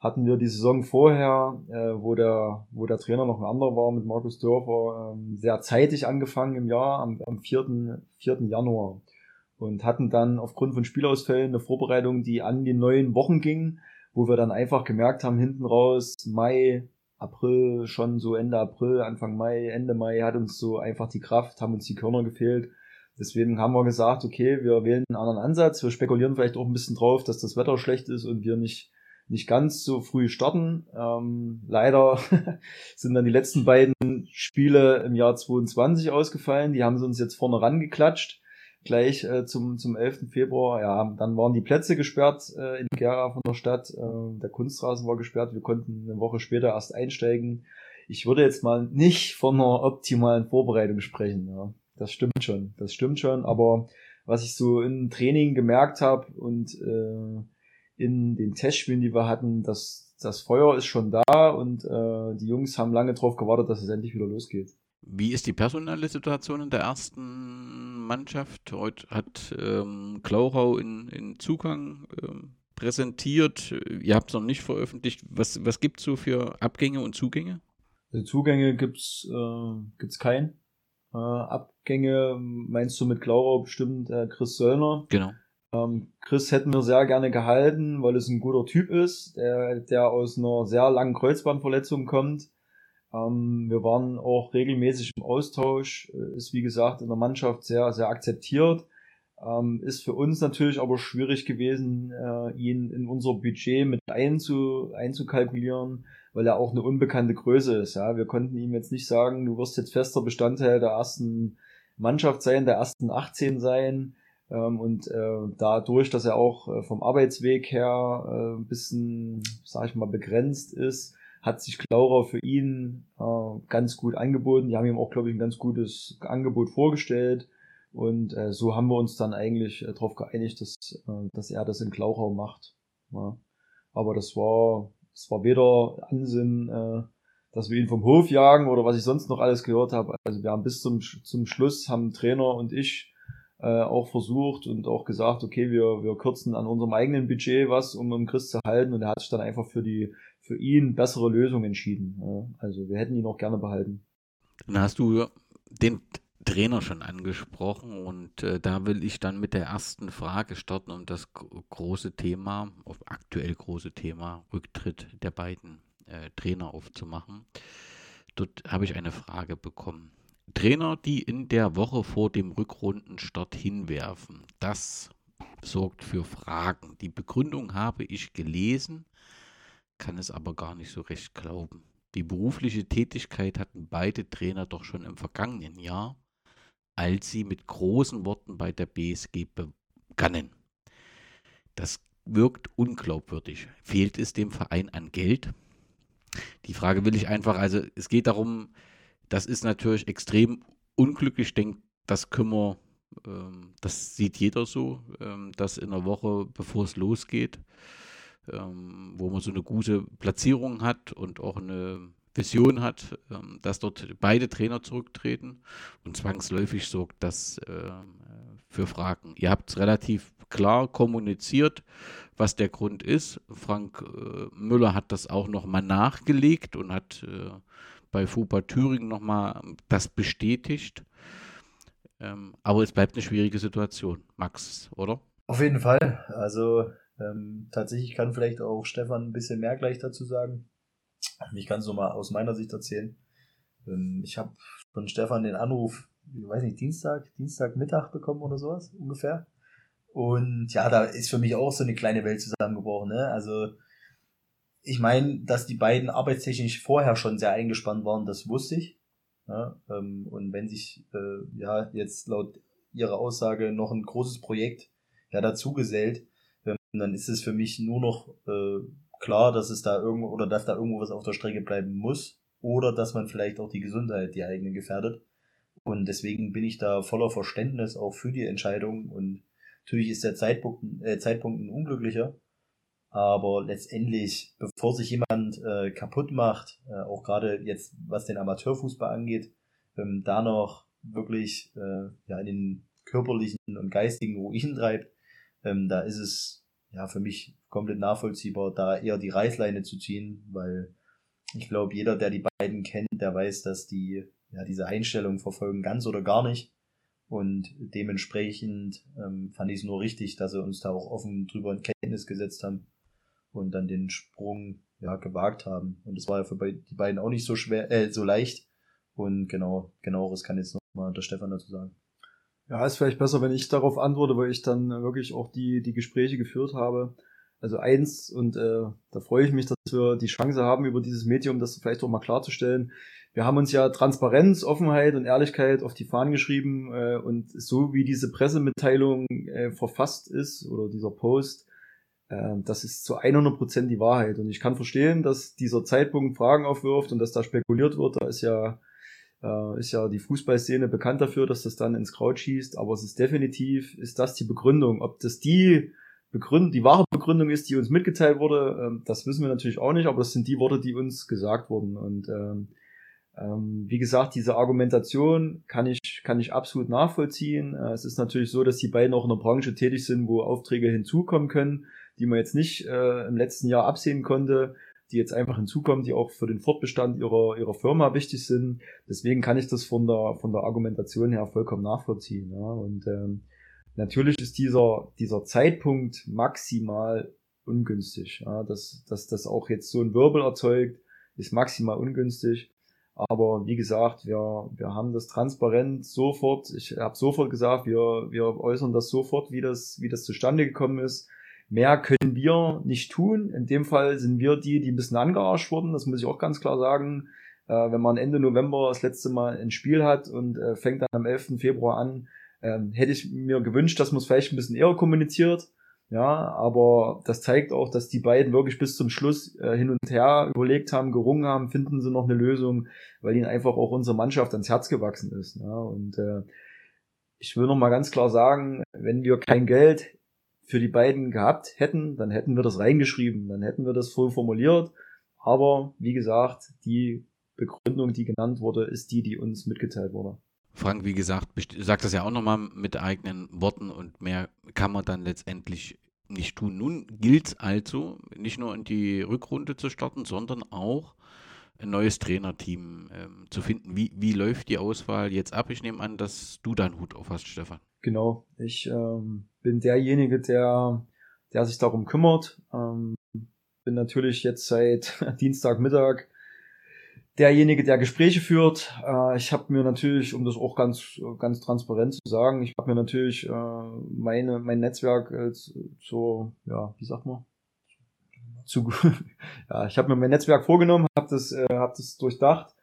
hatten wir die Saison vorher, äh, wo, der, wo der Trainer noch ein anderer war mit Markus Dörfer, ähm, sehr zeitig angefangen im Jahr, am, am 4. 4. Januar. Und hatten dann aufgrund von Spielausfällen eine Vorbereitung, die an die neuen Wochen ging, wo wir dann einfach gemerkt haben, hinten raus, Mai, April, schon so Ende April, Anfang Mai, Ende Mai hat uns so einfach die Kraft, haben uns die Körner gefehlt. Deswegen haben wir gesagt, okay, wir wählen einen anderen Ansatz. Wir spekulieren vielleicht auch ein bisschen drauf, dass das Wetter schlecht ist und wir nicht, nicht ganz so früh starten. Ähm, leider sind dann die letzten beiden Spiele im Jahr 22 ausgefallen. Die haben sie uns jetzt vorne rangeklatscht. Gleich äh, zum, zum 11. Februar. Ja, dann waren die Plätze gesperrt äh, in Gera von der Stadt. Äh, der Kunstrasen war gesperrt. Wir konnten eine Woche später erst einsteigen. Ich würde jetzt mal nicht von einer optimalen Vorbereitung sprechen. Ja. Das stimmt schon, das stimmt schon. Aber was ich so im Training gemerkt habe und äh, in den Testspielen, die wir hatten, dass das Feuer ist schon da und äh, die Jungs haben lange darauf gewartet, dass es endlich wieder losgeht. Wie ist die personelle Situation in der ersten Mannschaft? Heute hat ähm, Klauchau in, in Zugang ähm, präsentiert. Ihr habt es noch nicht veröffentlicht. Was, was gibt es so für Abgänge und Zugänge? Also Zugänge gibt's äh, gibt's keinen. Äh, Abgänge meinst du mit Klauchau bestimmt äh, Chris Söllner. Genau. Ähm, Chris hätten wir sehr gerne gehalten, weil es ein guter Typ ist, der, der aus einer sehr langen Kreuzbandverletzung kommt. Ähm, wir waren auch regelmäßig im Austausch, äh, ist wie gesagt in der Mannschaft sehr, sehr akzeptiert. Ähm, ist für uns natürlich aber schwierig gewesen, äh, ihn in unser Budget mit einzu, einzukalkulieren, weil er auch eine unbekannte Größe ist. Ja, wir konnten ihm jetzt nicht sagen, du wirst jetzt fester Bestandteil der ersten Mannschaft sein, der ersten 18 sein. Ähm, und äh, dadurch, dass er auch äh, vom Arbeitsweg her äh, ein bisschen, sag ich mal, begrenzt ist, hat sich Klaurer für ihn äh, ganz gut angeboten. Die haben ihm auch, glaube ich, ein ganz gutes Angebot vorgestellt. Und äh, so haben wir uns dann eigentlich äh, darauf geeinigt, dass, äh, dass er das in Klauchau macht. Ja. Aber das war, das war weder Ansinn, äh, dass wir ihn vom Hof jagen oder was ich sonst noch alles gehört habe. Also wir haben bis zum, zum Schluss, haben Trainer und ich äh, auch versucht und auch gesagt, okay, wir, wir kürzen an unserem eigenen Budget was, um um Chris zu halten. Und er hat sich dann einfach für die für ihn bessere Lösung entschieden. Also wir hätten ihn auch gerne behalten. Dann hast du den Trainer schon angesprochen und äh, da will ich dann mit der ersten Frage starten, um das große Thema, aktuell große Thema, Rücktritt der beiden äh, Trainer aufzumachen. Dort habe ich eine Frage bekommen. Trainer, die in der Woche vor dem Rückrundenstart hinwerfen, das sorgt für Fragen. Die Begründung habe ich gelesen, kann es aber gar nicht so recht glauben. Die berufliche Tätigkeit hatten beide Trainer doch schon im vergangenen Jahr, als sie mit großen Worten bei der BSG begannen. Das wirkt unglaubwürdig. Fehlt es dem Verein an Geld? Die Frage will ich einfach, also es geht darum, das ist natürlich extrem unglücklich. Ich das können ähm, das sieht jeder so, ähm, dass in der Woche, bevor es losgeht, ähm, wo man so eine gute Platzierung hat und auch eine Vision hat, ähm, dass dort beide Trainer zurücktreten und zwangsläufig sorgt das äh, für Fragen. Ihr habt es relativ klar kommuniziert, was der Grund ist. Frank äh, Müller hat das auch nochmal nachgelegt und hat äh, bei FUPA Thüringen nochmal das bestätigt. Ähm, aber es bleibt eine schwierige Situation, Max, oder? Auf jeden Fall. Also ähm, tatsächlich kann vielleicht auch Stefan ein bisschen mehr gleich dazu sagen. Ich kann es nur mal aus meiner Sicht erzählen. Ähm, ich habe von Stefan den Anruf, ich weiß nicht, Dienstag, Dienstagmittag bekommen oder sowas ungefähr. Und ja, da ist für mich auch so eine kleine Welt zusammengebrochen. Ne? Also ich meine, dass die beiden arbeitstechnisch vorher schon sehr eingespannt waren, das wusste ich. Ja, ähm, und wenn sich äh, ja jetzt laut ihrer Aussage noch ein großes Projekt ja dazu gesellt, und dann ist es für mich nur noch äh, klar, dass es da irgendwo oder dass da irgendwo was auf der Strecke bleiben muss oder dass man vielleicht auch die Gesundheit, die eigene gefährdet. Und deswegen bin ich da voller Verständnis auch für die Entscheidung und natürlich ist der Zeitpunkt, äh, Zeitpunkt ein unglücklicher. Aber letztendlich, bevor sich jemand äh, kaputt macht, äh, auch gerade jetzt was den Amateurfußball angeht, ähm, da noch wirklich äh, ja, in den körperlichen und geistigen Ruin treibt, ähm, da ist es ja, für mich komplett nachvollziehbar, da eher die Reißleine zu ziehen, weil ich glaube, jeder, der die beiden kennt, der weiß, dass die ja diese Einstellung verfolgen ganz oder gar nicht. Und dementsprechend ähm, fand ich es nur richtig, dass sie uns da auch offen drüber in Kenntnis gesetzt haben und dann den Sprung ja gewagt haben. Und es war ja für die beiden auch nicht so schwer, äh, so leicht. Und genau, genaueres kann jetzt nochmal der Stefan dazu sagen. Ja, ist vielleicht besser, wenn ich darauf antworte, weil ich dann wirklich auch die, die Gespräche geführt habe. Also eins, und äh, da freue ich mich, dass wir die Chance haben, über dieses Medium das vielleicht auch mal klarzustellen. Wir haben uns ja Transparenz, Offenheit und Ehrlichkeit auf die Fahnen geschrieben äh, und so wie diese Pressemitteilung äh, verfasst ist oder dieser Post, äh, das ist zu 100 Prozent die Wahrheit. Und ich kann verstehen, dass dieser Zeitpunkt Fragen aufwirft und dass da spekuliert wird. Da ist ja äh, ist ja die Fußballszene bekannt dafür, dass das dann ins Kraut schießt. Aber es ist definitiv, ist das die Begründung. Ob das die Begründung, die wahre Begründung ist, die uns mitgeteilt wurde, ähm, das wissen wir natürlich auch nicht. Aber das sind die Worte, die uns gesagt wurden. Und ähm, ähm, wie gesagt, diese Argumentation kann ich, kann ich absolut nachvollziehen. Äh, es ist natürlich so, dass die beiden auch in der Branche tätig sind, wo Aufträge hinzukommen können die man jetzt nicht äh, im letzten Jahr absehen konnte, die jetzt einfach hinzukommen, die auch für den Fortbestand ihrer, ihrer Firma wichtig sind. Deswegen kann ich das von der, von der Argumentation her vollkommen nachvollziehen. Ja. Und ähm, natürlich ist dieser, dieser Zeitpunkt maximal ungünstig. Ja. Dass, dass das auch jetzt so ein Wirbel erzeugt, ist maximal ungünstig. Aber wie gesagt, wir, wir haben das transparent sofort. Ich habe sofort gesagt, wir, wir äußern das sofort, wie das, wie das zustande gekommen ist. Mehr können wir nicht tun. In dem Fall sind wir die, die ein bisschen angearscht wurden. Das muss ich auch ganz klar sagen. Äh, wenn man Ende November das letzte Mal ein Spiel hat und äh, fängt dann am 11. Februar an, äh, hätte ich mir gewünscht, dass man es vielleicht ein bisschen eher kommuniziert. Ja, aber das zeigt auch, dass die beiden wirklich bis zum Schluss äh, hin und her überlegt haben, gerungen haben, finden sie noch eine Lösung, weil ihnen einfach auch unsere Mannschaft ans Herz gewachsen ist. Ja, und äh, ich will noch mal ganz klar sagen, wenn wir kein Geld für die beiden gehabt hätten, dann hätten wir das reingeschrieben, dann hätten wir das voll formuliert. Aber wie gesagt, die Begründung, die genannt wurde, ist die, die uns mitgeteilt wurde. Frank, wie gesagt, sagt das ja auch nochmal mit eigenen Worten und mehr kann man dann letztendlich nicht tun. Nun gilt es also, nicht nur in die Rückrunde zu starten, sondern auch ein neues Trainerteam ähm, zu finden. Wie, wie läuft die Auswahl jetzt ab? Ich nehme an, dass du deinen Hut auf hast, Stefan. Genau, ich ähm, bin derjenige, der, der sich darum kümmert. Ähm, bin natürlich jetzt seit Dienstagmittag derjenige, der Gespräche führt. Äh, ich habe mir natürlich, um das auch ganz ganz transparent zu sagen, ich habe mir natürlich äh, meine mein Netzwerk äh, so ja wie sagt man zu ja ich habe mir mein Netzwerk vorgenommen, habe das äh, habe das durchdacht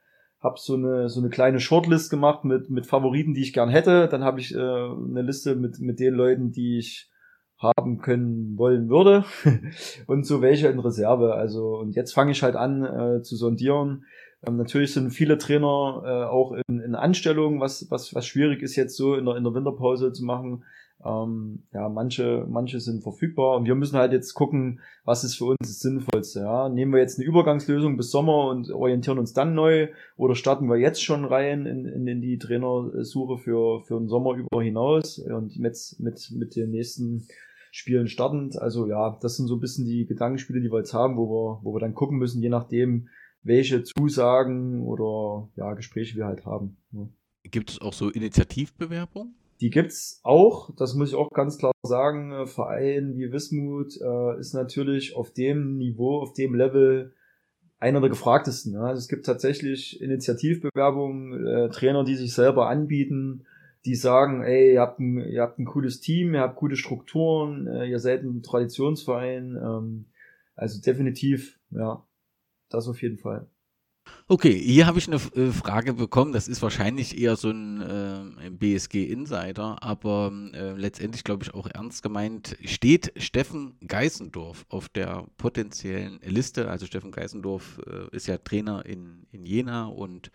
habe so eine so eine kleine Shortlist gemacht mit mit Favoriten, die ich gern hätte. Dann habe ich äh, eine Liste mit mit den Leuten, die ich haben können wollen würde und so welche in Reserve. Also und jetzt fange ich halt an äh, zu sondieren. Ähm, natürlich sind viele Trainer äh, auch in, in Anstellung, was was was schwierig ist jetzt so in der in der Winterpause zu machen. Ähm, ja, manche, manche sind verfügbar und wir müssen halt jetzt gucken, was ist für uns das Sinnvollste. Ja? Nehmen wir jetzt eine Übergangslösung bis Sommer und orientieren uns dann neu oder starten wir jetzt schon rein in, in, in die Trainersuche für, für den Sommer über hinaus und jetzt mit, mit den nächsten Spielen startend. Also ja, das sind so ein bisschen die Gedankenspiele, die wir jetzt haben, wo wir, wo wir dann gucken müssen, je nachdem, welche Zusagen oder ja, Gespräche wir halt haben. Ja. Gibt es auch so Initiativbewerbungen? Die gibt's auch, das muss ich auch ganz klar sagen. Äh, Verein wie Wismut äh, ist natürlich auf dem Niveau, auf dem Level einer der gefragtesten. Ja. Also es gibt tatsächlich Initiativbewerbungen, äh, Trainer, die sich selber anbieten, die sagen, ey, ihr habt ein, ihr habt ein cooles Team, ihr habt gute Strukturen, äh, ihr seid ein Traditionsverein. Ähm, also definitiv, ja, das auf jeden Fall. Okay, hier habe ich eine äh, Frage bekommen. Das ist wahrscheinlich eher so ein äh, BSG-Insider, aber äh, letztendlich glaube ich auch ernst gemeint. Steht Steffen Geißendorf auf der potenziellen Liste? Also Steffen Geißendorf äh, ist ja Trainer in, in Jena und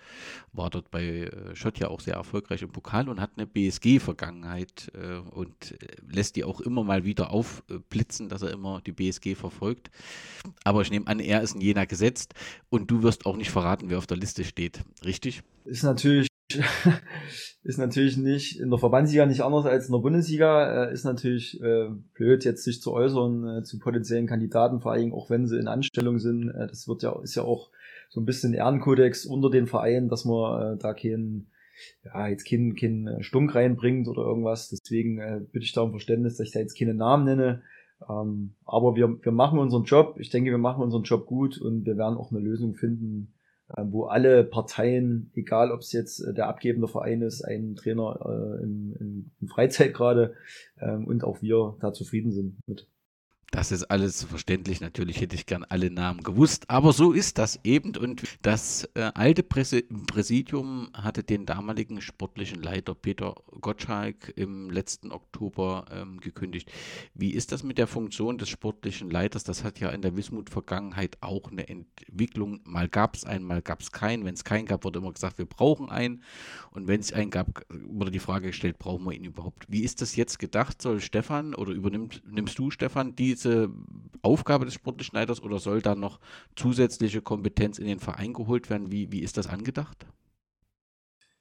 war dort bei äh, Schott ja auch sehr erfolgreich im Pokal und hat eine BSG-Vergangenheit und lässt die auch immer mal wieder aufblitzen, dass er immer die BSG verfolgt. Aber ich nehme an, er ist in Jena gesetzt und du wirst auch nicht verraten, wer auf der Liste steht. Richtig? Ist natürlich ist natürlich nicht in der Verbandsliga nicht anders als in der Bundesliga. Äh, ist natürlich äh, blöd, jetzt sich zu äußern äh, zu potenziellen Kandidaten, vor allem auch wenn sie in Anstellung sind. Äh, das wird ja, ist ja auch so ein bisschen Ehrenkodex unter den Vereinen, dass man äh, da keinen, ja, jetzt keinen, keinen Stunk reinbringt oder irgendwas. Deswegen äh, bitte ich da um Verständnis, dass ich da jetzt keine Namen nenne. Ähm, aber wir, wir machen unseren Job. Ich denke, wir machen unseren Job gut und wir werden auch eine Lösung finden, wo alle Parteien, egal ob es jetzt äh, der abgebende Verein ist, ein Trainer äh, im, im, im Freizeit gerade ähm, und auch wir da zufrieden sind mit. Das ist alles verständlich. Natürlich hätte ich gern alle Namen gewusst, aber so ist das eben. Und das äh, alte Präsidium hatte den damaligen sportlichen Leiter Peter Gottschalk im letzten Oktober ähm, gekündigt. Wie ist das mit der Funktion des sportlichen Leiters? Das hat ja in der Wismut-Vergangenheit auch eine Entwicklung. Mal gab es einen, mal gab es keinen. Wenn es keinen gab, wurde immer gesagt, wir brauchen einen. Und wenn es einen gab, wurde die Frage gestellt, brauchen wir ihn überhaupt? Wie ist das jetzt gedacht? Soll Stefan oder übernimmst du, Stefan, die diese Aufgabe des sportlichen Leiters oder soll da noch zusätzliche Kompetenz in den Verein geholt werden? Wie, wie ist das angedacht?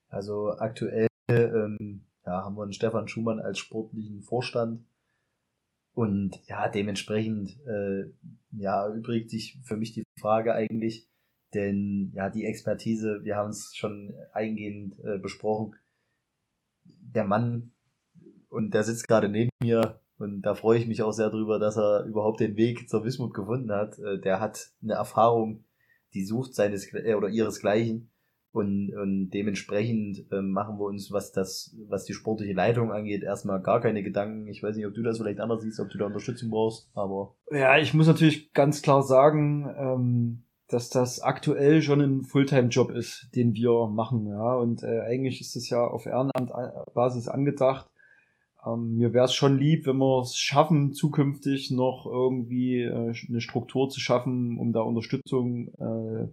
Also aktuell ähm, ja, haben wir einen Stefan Schumann als sportlichen Vorstand. Und ja, dementsprechend äh, ja, übrigt sich für mich die Frage eigentlich, denn ja, die Expertise, wir haben es schon eingehend äh, besprochen. Der Mann, und der sitzt gerade neben mir, und da freue ich mich auch sehr drüber, dass er überhaupt den Weg zur Wismut gefunden hat. Äh, der hat eine Erfahrung, die sucht seines äh, oder ihresgleichen. Und, und dementsprechend äh, machen wir uns, was das, was die sportliche Leitung angeht, erstmal gar keine Gedanken. Ich weiß nicht, ob du das vielleicht anders siehst, ob du da Unterstützung brauchst, aber. Ja, ich muss natürlich ganz klar sagen, ähm, dass das aktuell schon ein Fulltime-Job ist, den wir machen. Ja, und äh, eigentlich ist es ja auf Ehrenamtbasis angedacht. Ähm, mir wäre es schon lieb, wenn wir es schaffen, zukünftig noch irgendwie äh, eine Struktur zu schaffen, um da Unterstützung äh,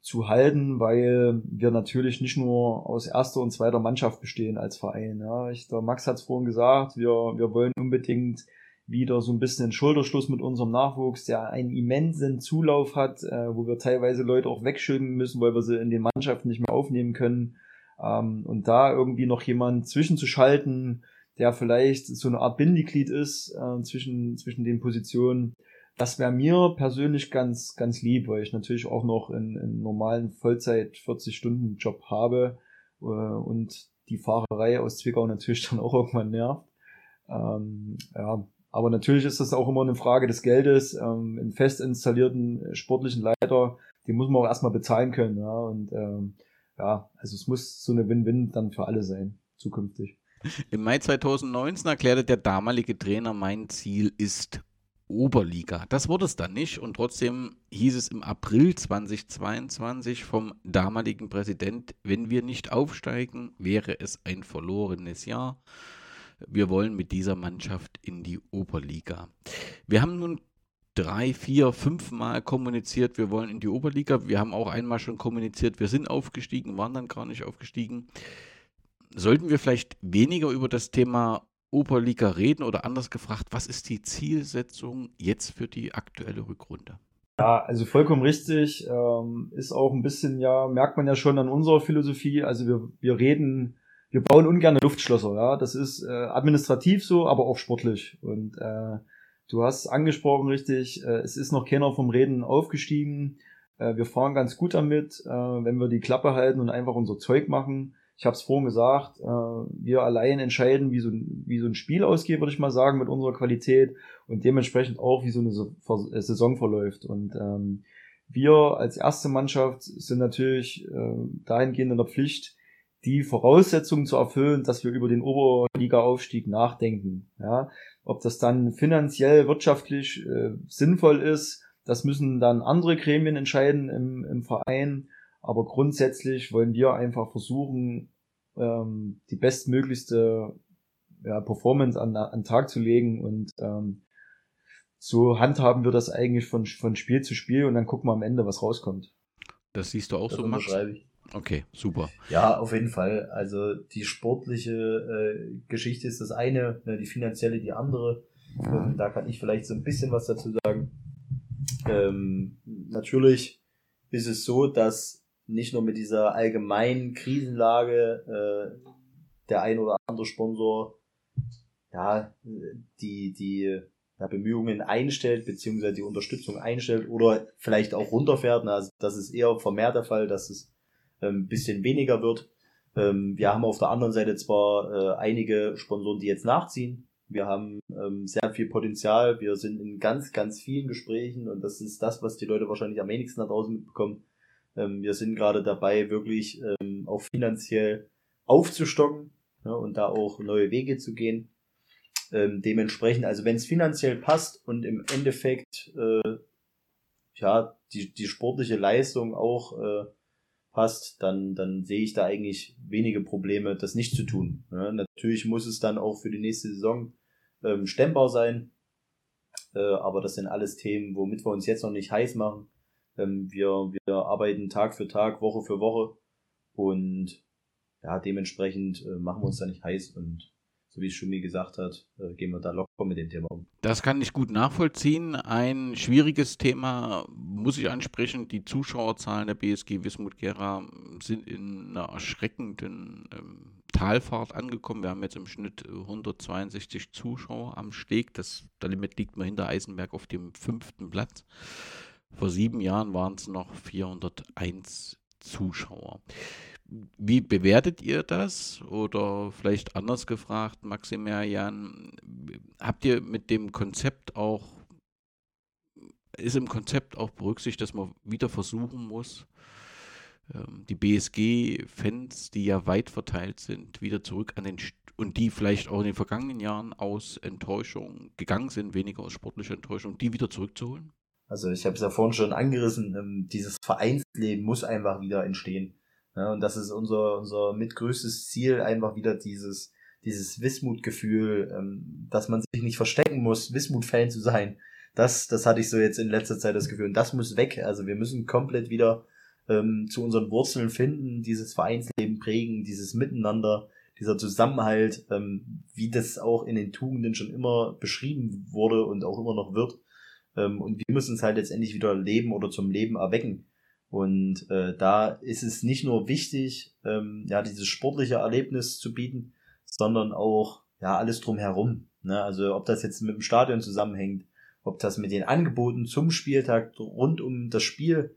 zu halten, weil wir natürlich nicht nur aus erster und zweiter Mannschaft bestehen als Verein. Ja. Ich, der Max hat es vorhin gesagt, wir, wir wollen unbedingt wieder so ein bisschen einen Schulterschluss mit unserem Nachwuchs, der einen immensen Zulauf hat, äh, wo wir teilweise Leute auch wegschicken müssen, weil wir sie in den Mannschaften nicht mehr aufnehmen können. Ähm, und da irgendwie noch jemand zwischenzuschalten, der vielleicht so eine Art Bindeglied ist äh, zwischen, zwischen den Positionen. Das wäre mir persönlich ganz, ganz lieb, weil ich natürlich auch noch einen, normalen Vollzeit 40-Stunden-Job habe äh, und die Fahrerei aus Zwickau natürlich dann auch irgendwann nervt. Ähm, ja, aber natürlich ist das auch immer eine Frage des Geldes. Ähm, einen fest installierten sportlichen Leiter, den muss man auch erstmal bezahlen können. Ja, und ähm, ja, also es muss so eine Win-Win dann für alle sein, zukünftig. Im Mai 2019 erklärte der damalige Trainer, mein Ziel ist Oberliga. Das wurde es dann nicht und trotzdem hieß es im April 2022 vom damaligen Präsident, wenn wir nicht aufsteigen, wäre es ein verlorenes Jahr. Wir wollen mit dieser Mannschaft in die Oberliga. Wir haben nun drei, vier, fünf Mal kommuniziert, wir wollen in die Oberliga. Wir haben auch einmal schon kommuniziert, wir sind aufgestiegen, waren dann gar nicht aufgestiegen sollten wir vielleicht weniger über das Thema Oberliga reden oder anders gefragt, was ist die Zielsetzung jetzt für die aktuelle Rückrunde? Ja, also vollkommen richtig. Ähm, ist auch ein bisschen, ja, merkt man ja schon an unserer Philosophie. Also wir, wir reden, wir bauen ungern Luftschlösser, ja. Das ist äh, administrativ so, aber auch sportlich. Und äh, du hast angesprochen, richtig, äh, es ist noch keiner vom Reden aufgestiegen. Äh, wir fahren ganz gut damit, wenn wir die Klappe halten und einfach unser Zeug machen ich habe es vorhin gesagt, äh, wir allein entscheiden, wie so, ein, wie so ein Spiel ausgeht, würde ich mal sagen, mit unserer Qualität und dementsprechend auch, wie so eine äh, Saison verläuft. Und ähm, wir als erste Mannschaft sind natürlich äh, dahingehend in der Pflicht, die Voraussetzungen zu erfüllen, dass wir über den Oberliga-Aufstieg nachdenken. Ja? Ob das dann finanziell, wirtschaftlich äh, sinnvoll ist, das müssen dann andere Gremien entscheiden im, im Verein. Aber grundsätzlich wollen wir einfach versuchen, ähm, die bestmöglichste ja, Performance an, an Tag zu legen und ähm, so handhaben wir das eigentlich von, von Spiel zu Spiel und dann gucken wir am Ende, was rauskommt. Das siehst du auch das so, Max? Ich. Okay, super. Ja, auf jeden Fall. Also die sportliche äh, Geschichte ist das eine, ne, die finanzielle die andere. Ähm, da kann ich vielleicht so ein bisschen was dazu sagen. Ähm, natürlich ist es so, dass nicht nur mit dieser allgemeinen Krisenlage äh, der ein oder andere Sponsor ja die die ja, Bemühungen einstellt beziehungsweise die Unterstützung einstellt oder vielleicht auch runterfährt. Also das ist eher vermehrt der Fall, dass es ein ähm, bisschen weniger wird. Ähm, wir haben auf der anderen Seite zwar äh, einige Sponsoren, die jetzt nachziehen. Wir haben ähm, sehr viel Potenzial. Wir sind in ganz, ganz vielen Gesprächen und das ist das, was die Leute wahrscheinlich am wenigsten da draußen mitbekommen ähm, wir sind gerade dabei, wirklich ähm, auch finanziell aufzustocken ja, und da auch neue Wege zu gehen. ähm, dementsprechend, also wenn es finanziell passt und im Endeffekt äh, ja die, die sportliche Leistung auch äh, passt, dann, dann sehe ich da eigentlich wenige Probleme, das nicht zu tun. Ja, natürlich muss es dann auch für die nächste Saison ähm, stemmbar sein, äh, aber das sind alles Themen, womit wir uns jetzt noch nicht heiß machen. Ähm, wir, wir arbeiten Tag für Tag, Woche für Woche und ja, dementsprechend äh, machen wir uns da nicht heiß und so wie es Schumi gesagt hat, äh, gehen wir da locker mit dem Thema um. Das kann ich gut nachvollziehen. Ein schwieriges Thema muss ich ansprechen. Die Zuschauerzahlen der BSG Wismut Gera sind in einer erschreckenden ähm, Talfahrt angekommen. Wir haben jetzt im Schnitt 162 Zuschauer am Steg. Das, damit liegt man hinter Eisenberg auf dem fünften Platz. Vor sieben Jahren waren es noch 401 Zuschauer. Wie bewertet ihr das? Oder vielleicht anders gefragt, Maximilian, habt ihr mit dem Konzept auch, ist im Konzept auch berücksichtigt, dass man wieder versuchen muss, ähm, die BSG-Fans, die ja weit verteilt sind, wieder zurück an den St und die vielleicht auch in den vergangenen Jahren aus Enttäuschung gegangen sind, weniger aus sportlicher Enttäuschung, die wieder zurückzuholen? Also ich habe es ja vorhin schon angerissen, ähm, dieses Vereinsleben muss einfach wieder entstehen. Und das ist unser, unser mitgrößtes Ziel, einfach wieder dieses, dieses Wismut-Gefühl, ähm, dass man sich nicht verstecken muss, Wismut-Fan zu sein. Das, das hatte ich so jetzt in letzter Zeit das Gefühl. Und das muss weg. Also wir müssen komplett wieder ähm, zu unseren Wurzeln finden, dieses Vereinsleben prägen, dieses Miteinander, dieser Zusammenhalt, wie das auch in den Tugenden schon immer beschrieben wurde und auch immer noch wird. Ähm, und wir müssen es halt letztendlich wieder leben oder zum Leben erwecken. Und äh, da ist es nicht nur wichtig, ähm, ja, dieses sportliche Erlebnis zu bieten, sondern auch ja alles drumherum. Ne? Also ob das jetzt mit dem Stadion zusammenhängt, ob das mit den Angeboten zum Spieltag rund um das Spiel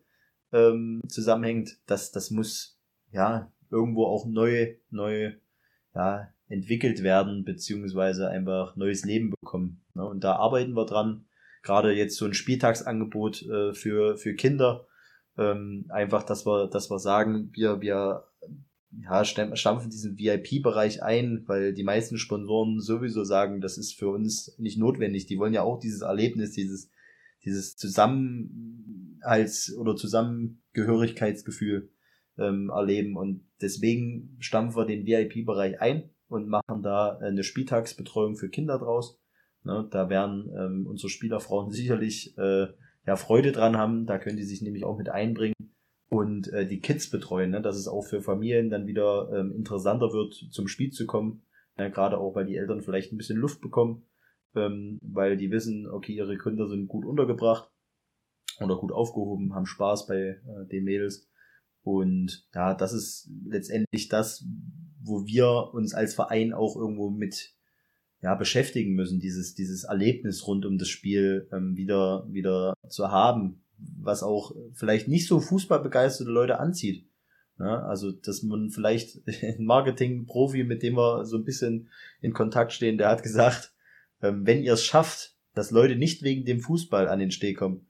ähm, zusammenhängt, das, das muss ja irgendwo auch neu, neu ja, entwickelt werden, beziehungsweise einfach neues Leben bekommen. Ne? Und da arbeiten wir dran. Gerade jetzt so ein Spieltagsangebot äh, für, für Kinder, ähm, einfach, dass wir, dass wir sagen, wir, wir ja, stampfen diesen VIP-Bereich ein, weil die meisten Sponsoren sowieso sagen, das ist für uns nicht notwendig. Die wollen ja auch dieses Erlebnis, dieses, dieses Zusammenhalts- oder Zusammengehörigkeitsgefühl ähm, erleben. Und deswegen stampfen wir den VIP-Bereich ein und machen da eine Spieltagsbetreuung für Kinder draus. Ne, da werden ähm, unsere Spielerfrauen sicherlich äh, ja, Freude dran haben. Da können die sich nämlich auch mit einbringen und äh, die Kids betreuen, ne? dass es auch für Familien dann wieder ähm, interessanter wird, zum Spiel zu kommen. Ja, Gerade auch, weil die Eltern vielleicht ein bisschen Luft bekommen, ähm, weil die wissen, okay, ihre Kinder sind gut untergebracht oder gut aufgehoben, haben Spaß bei äh, den Mädels. Und ja, das ist letztendlich das, wo wir uns als Verein auch irgendwo mit ja, beschäftigen müssen, dieses, dieses Erlebnis rund um das Spiel ähm, wieder, wieder zu haben, was auch vielleicht nicht so fußballbegeisterte Leute anzieht. Ja, also, dass man vielleicht ein Marketing-Profi, mit dem wir so ein bisschen in Kontakt stehen, der hat gesagt, ähm, wenn ihr es schafft, dass Leute nicht wegen dem Fußball an den Steg kommen,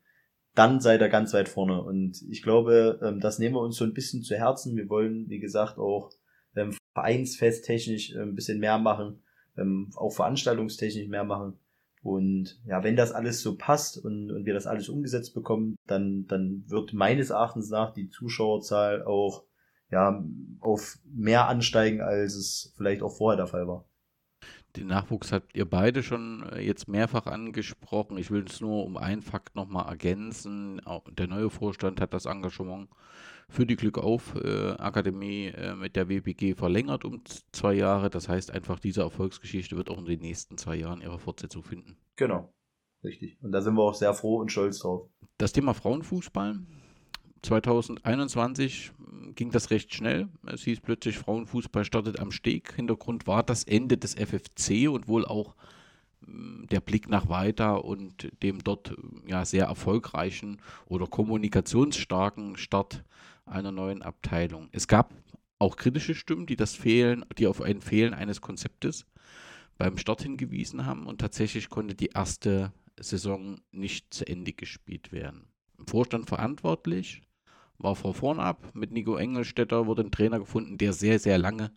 dann seid ihr ganz weit vorne. Und ich glaube, ähm, das nehmen wir uns so ein bisschen zu Herzen. Wir wollen, wie gesagt, auch ähm, vereinsfesttechnisch ein bisschen mehr machen ähm, auch veranstaltungstechnisch mehr machen. Und ja, wenn das alles so passt und, und wir das alles umgesetzt bekommen, dann, dann wird meines Erachtens nach die Zuschauerzahl auch ja, auf mehr ansteigen, als es vielleicht auch vorher der Fall war. Den Nachwuchs habt ihr beide schon äh, jetzt mehrfach angesprochen. Ich will es nur um einen Fakt nochmal ergänzen. Der neue Vorstand hat das Engagement für die Glück auf äh, Akademie äh, mit der WPG verlängert um zwei Jahre. Das heißt einfach, diese Erfolgsgeschichte wird auch in den nächsten zwei Jahren ihre Fortsetzung finden. Genau, richtig. Und da sind wir auch sehr froh und stolz drauf. Das Thema Frauenfußball. 2021 ging das recht schnell. Es hieß plötzlich, Frauenfußball startet am Steg. Hintergrund war das Ende des FFC und wohl auch hm, der Blick nach weiter und dem dort ja sehr erfolgreichen oder kommunikationsstarken Start einer neuen Abteilung. Es gab auch kritische Stimmen, die das Fehlen, die auf ein Fehlen eines Konzeptes beim Start hingewiesen haben und tatsächlich konnte die erste Saison nicht zu Ende gespielt werden. Im Vorstand verantwortlich war Frau Vornab. Mit Nico Engelstetter wurde ein Trainer gefunden, der sehr, sehr lange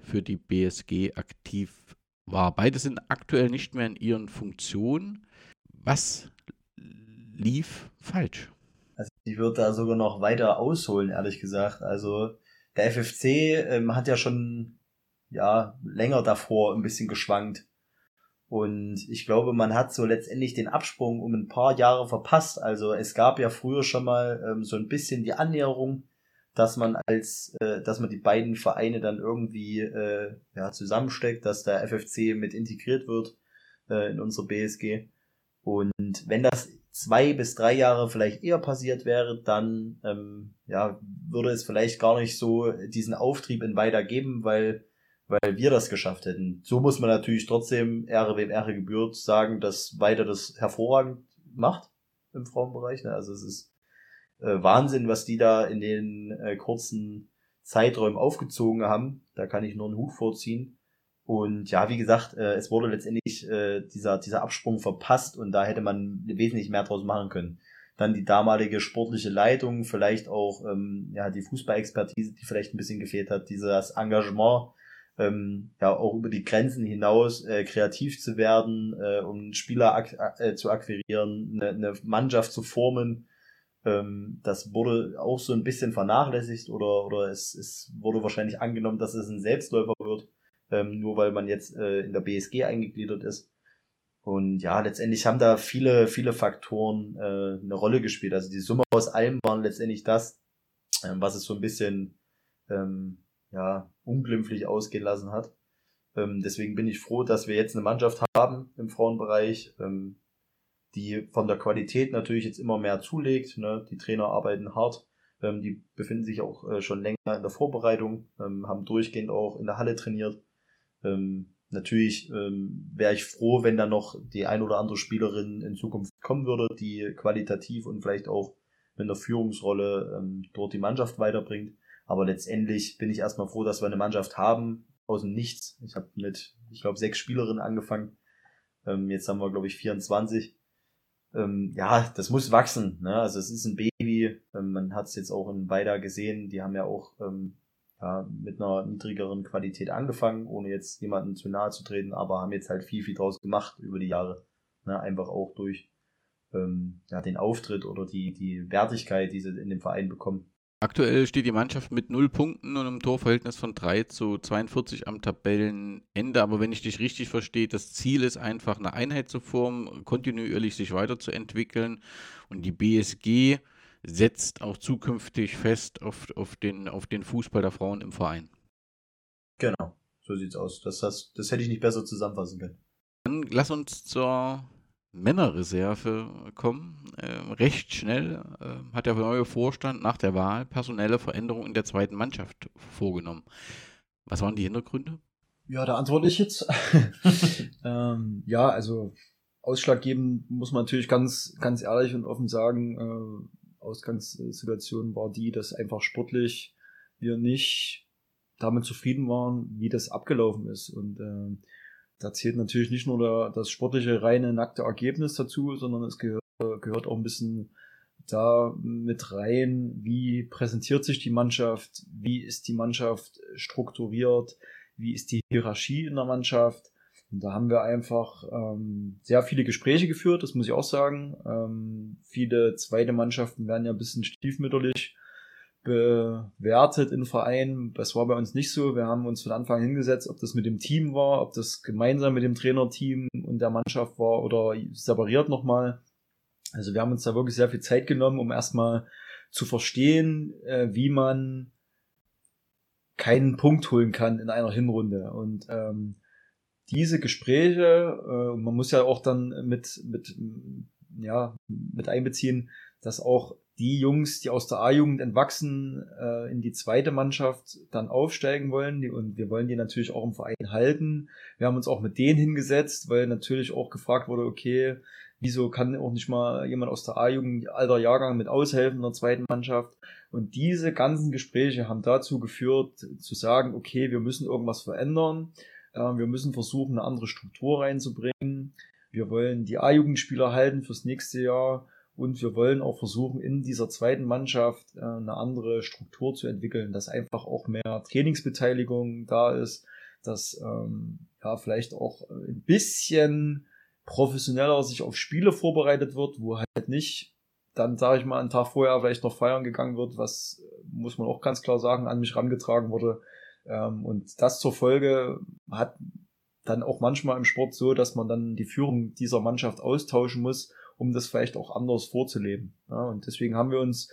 für die BSG aktiv war. Beide sind aktuell nicht mehr in ihren Funktionen. Was lief falsch? Ich würde da sogar noch weiter ausholen, ehrlich gesagt. Also der FFC ähm, hat ja schon ja länger davor ein bisschen geschwankt. Und ich glaube, man hat so letztendlich den Absprung um ein paar Jahre verpasst. Also es gab ja früher schon mal ähm, so ein bisschen die Annäherung, dass man als, äh, dass man die beiden Vereine dann irgendwie äh, ja, zusammensteckt, dass der FFC mit integriert wird äh, in unsere BSG. Und wenn das zwei bis drei Jahre vielleicht eher passiert wäre, dann ähm, ja, würde es vielleicht gar nicht so diesen Auftrieb in weiter geben, weil, weil wir das geschafft hätten. So muss man natürlich trotzdem Ehre wem Ehre gebührt sagen, dass weiter das hervorragend macht im Frauenbereich. Ne? Also es ist äh, Wahnsinn, was die da in den äh, kurzen Zeiträumen aufgezogen haben. Da kann ich nur einen Hut vorziehen. Und ja, wie gesagt, äh, es wurde letztendlich äh, dieser, dieser Absprung verpasst und da hätte man wesentlich mehr draus machen können. Dann die damalige sportliche Leitung, vielleicht auch ähm, ja, die Fußballexpertise, die vielleicht ein bisschen gefehlt hat, dieses Engagement, ähm, ja auch über die Grenzen hinaus äh, kreativ zu werden, äh, um Spieler ak äh, zu akquirieren, eine, eine Mannschaft zu formen. Ähm, das wurde auch so ein bisschen vernachlässigt oder, oder es, es wurde wahrscheinlich angenommen, dass es ein Selbstläufer wird ähm, nur weil man jetzt äh, in der BSG eingegliedert ist. Und ja, letztendlich haben da viele, viele Faktoren äh, eine Rolle gespielt. Also die Summe aus allem waren letztendlich das, ähm, was es so ein bisschen ähm, ja, unglimpflich ausgehen lassen hat. Ähm, deswegen bin ich froh, dass wir jetzt eine Mannschaft haben im Frauenbereich, ähm, die von der Qualität natürlich jetzt immer mehr zulegt. Ne? Die Trainer arbeiten hart, ähm, die befinden sich auch äh, schon länger in der Vorbereitung, ähm, haben durchgehend auch in der Halle trainiert. Ähm, natürlich ähm, wäre ich froh, wenn da noch die ein oder andere Spielerin in Zukunft kommen würde, die qualitativ und vielleicht auch mit einer Führungsrolle ähm, dort die Mannschaft weiterbringt. Aber letztendlich bin ich erstmal froh, dass wir eine Mannschaft haben aus dem Nichts. Ich habe mit, ich glaube, sechs Spielerinnen angefangen. Ähm, jetzt haben wir, glaube ich, 24. Ähm, ja, das muss wachsen. Ne? Also es ist ein Baby. Ähm, man hat es jetzt auch in Weida gesehen. Die haben ja auch ähm, ja, mit einer niedrigeren Qualität angefangen, ohne jetzt jemanden zu nahe zu treten, aber haben jetzt halt viel, viel draus gemacht über die Jahre. Ne, einfach auch durch ähm, ja, den Auftritt oder die, die Wertigkeit, die sie in dem Verein bekommen. Aktuell steht die Mannschaft mit 0 Punkten und einem Torverhältnis von 3 zu 42 am Tabellenende. Aber wenn ich dich richtig verstehe, das Ziel ist einfach, eine Einheit zu formen, kontinuierlich sich weiterzuentwickeln. Und die BSG setzt auch zukünftig fest auf, auf, den, auf den Fußball der Frauen im Verein. Genau, so sieht's aus. Das, das, das hätte ich nicht besser zusammenfassen können. Dann lass uns zur Männerreserve kommen. Ähm, recht schnell äh, hat der neue Vorstand nach der Wahl personelle Veränderungen in der zweiten Mannschaft vorgenommen. Was waren die Hintergründe? Ja, da antworte ich jetzt. ähm, ja, also ausschlaggebend muss man natürlich ganz, ganz ehrlich und offen sagen, äh, Ausgangssituation war die, dass einfach sportlich wir nicht damit zufrieden waren, wie das abgelaufen ist. Und äh, da zählt natürlich nicht nur der, das sportliche reine nackte Ergebnis dazu, sondern es gehört, gehört auch ein bisschen da mit rein, wie präsentiert sich die Mannschaft, wie ist die Mannschaft strukturiert, wie ist die Hierarchie in der Mannschaft und da haben wir einfach ähm, sehr viele Gespräche geführt, das muss ich auch sagen. Ähm, viele zweite Mannschaften werden ja ein bisschen stiefmütterlich bewertet in Vereinen. Das war bei uns nicht so. Wir haben uns von Anfang hingesetzt, ob das mit dem Team war, ob das gemeinsam mit dem Trainerteam und der Mannschaft war oder separiert nochmal. Also wir haben uns da wirklich sehr viel Zeit genommen, um erstmal zu verstehen, äh, wie man keinen Punkt holen kann in einer Hinrunde. Und ähm, diese Gespräche, äh, man muss ja auch dann mit, mit, ja, mit einbeziehen, dass auch die Jungs, die aus der A-Jugend entwachsen, äh, in die zweite Mannschaft dann aufsteigen wollen. Die, und wir wollen die natürlich auch im Verein halten. Wir haben uns auch mit denen hingesetzt, weil natürlich auch gefragt wurde, okay, wieso kann auch nicht mal jemand aus der A-Jugend, alter Jahrgang, mit aushelfen in der zweiten Mannschaft? Und diese ganzen Gespräche haben dazu geführt, zu sagen, okay, wir müssen irgendwas verändern. Ähm, wir müssen versuchen, eine andere Struktur reinzubringen. Wir wollen die A-Jugendspieler halten fürs nächste Jahr und wir wollen auch versuchen, in dieser zweiten Mannschaft äh, eine andere Struktur zu entwickeln, dass einfach auch mehr Trainingsbeteiligung da ist, dass ähm, ja vielleicht auch ein bisschen professioneller sich auf Spiele vorbereitet wird, wo halt nicht dann, sage ich mal, einen Tag vorher vielleicht noch feiern gegangen wird, was, muss man auch ganz klar sagen, an mich rangetragen wurde. Ähm, und das zur Folge hat dann auch manchmal im Sport so, dass man dann die Führung dieser Mannschaft austauschen muss, um das vielleicht auch anders vorzuleben. Ja, und deswegen haben wir uns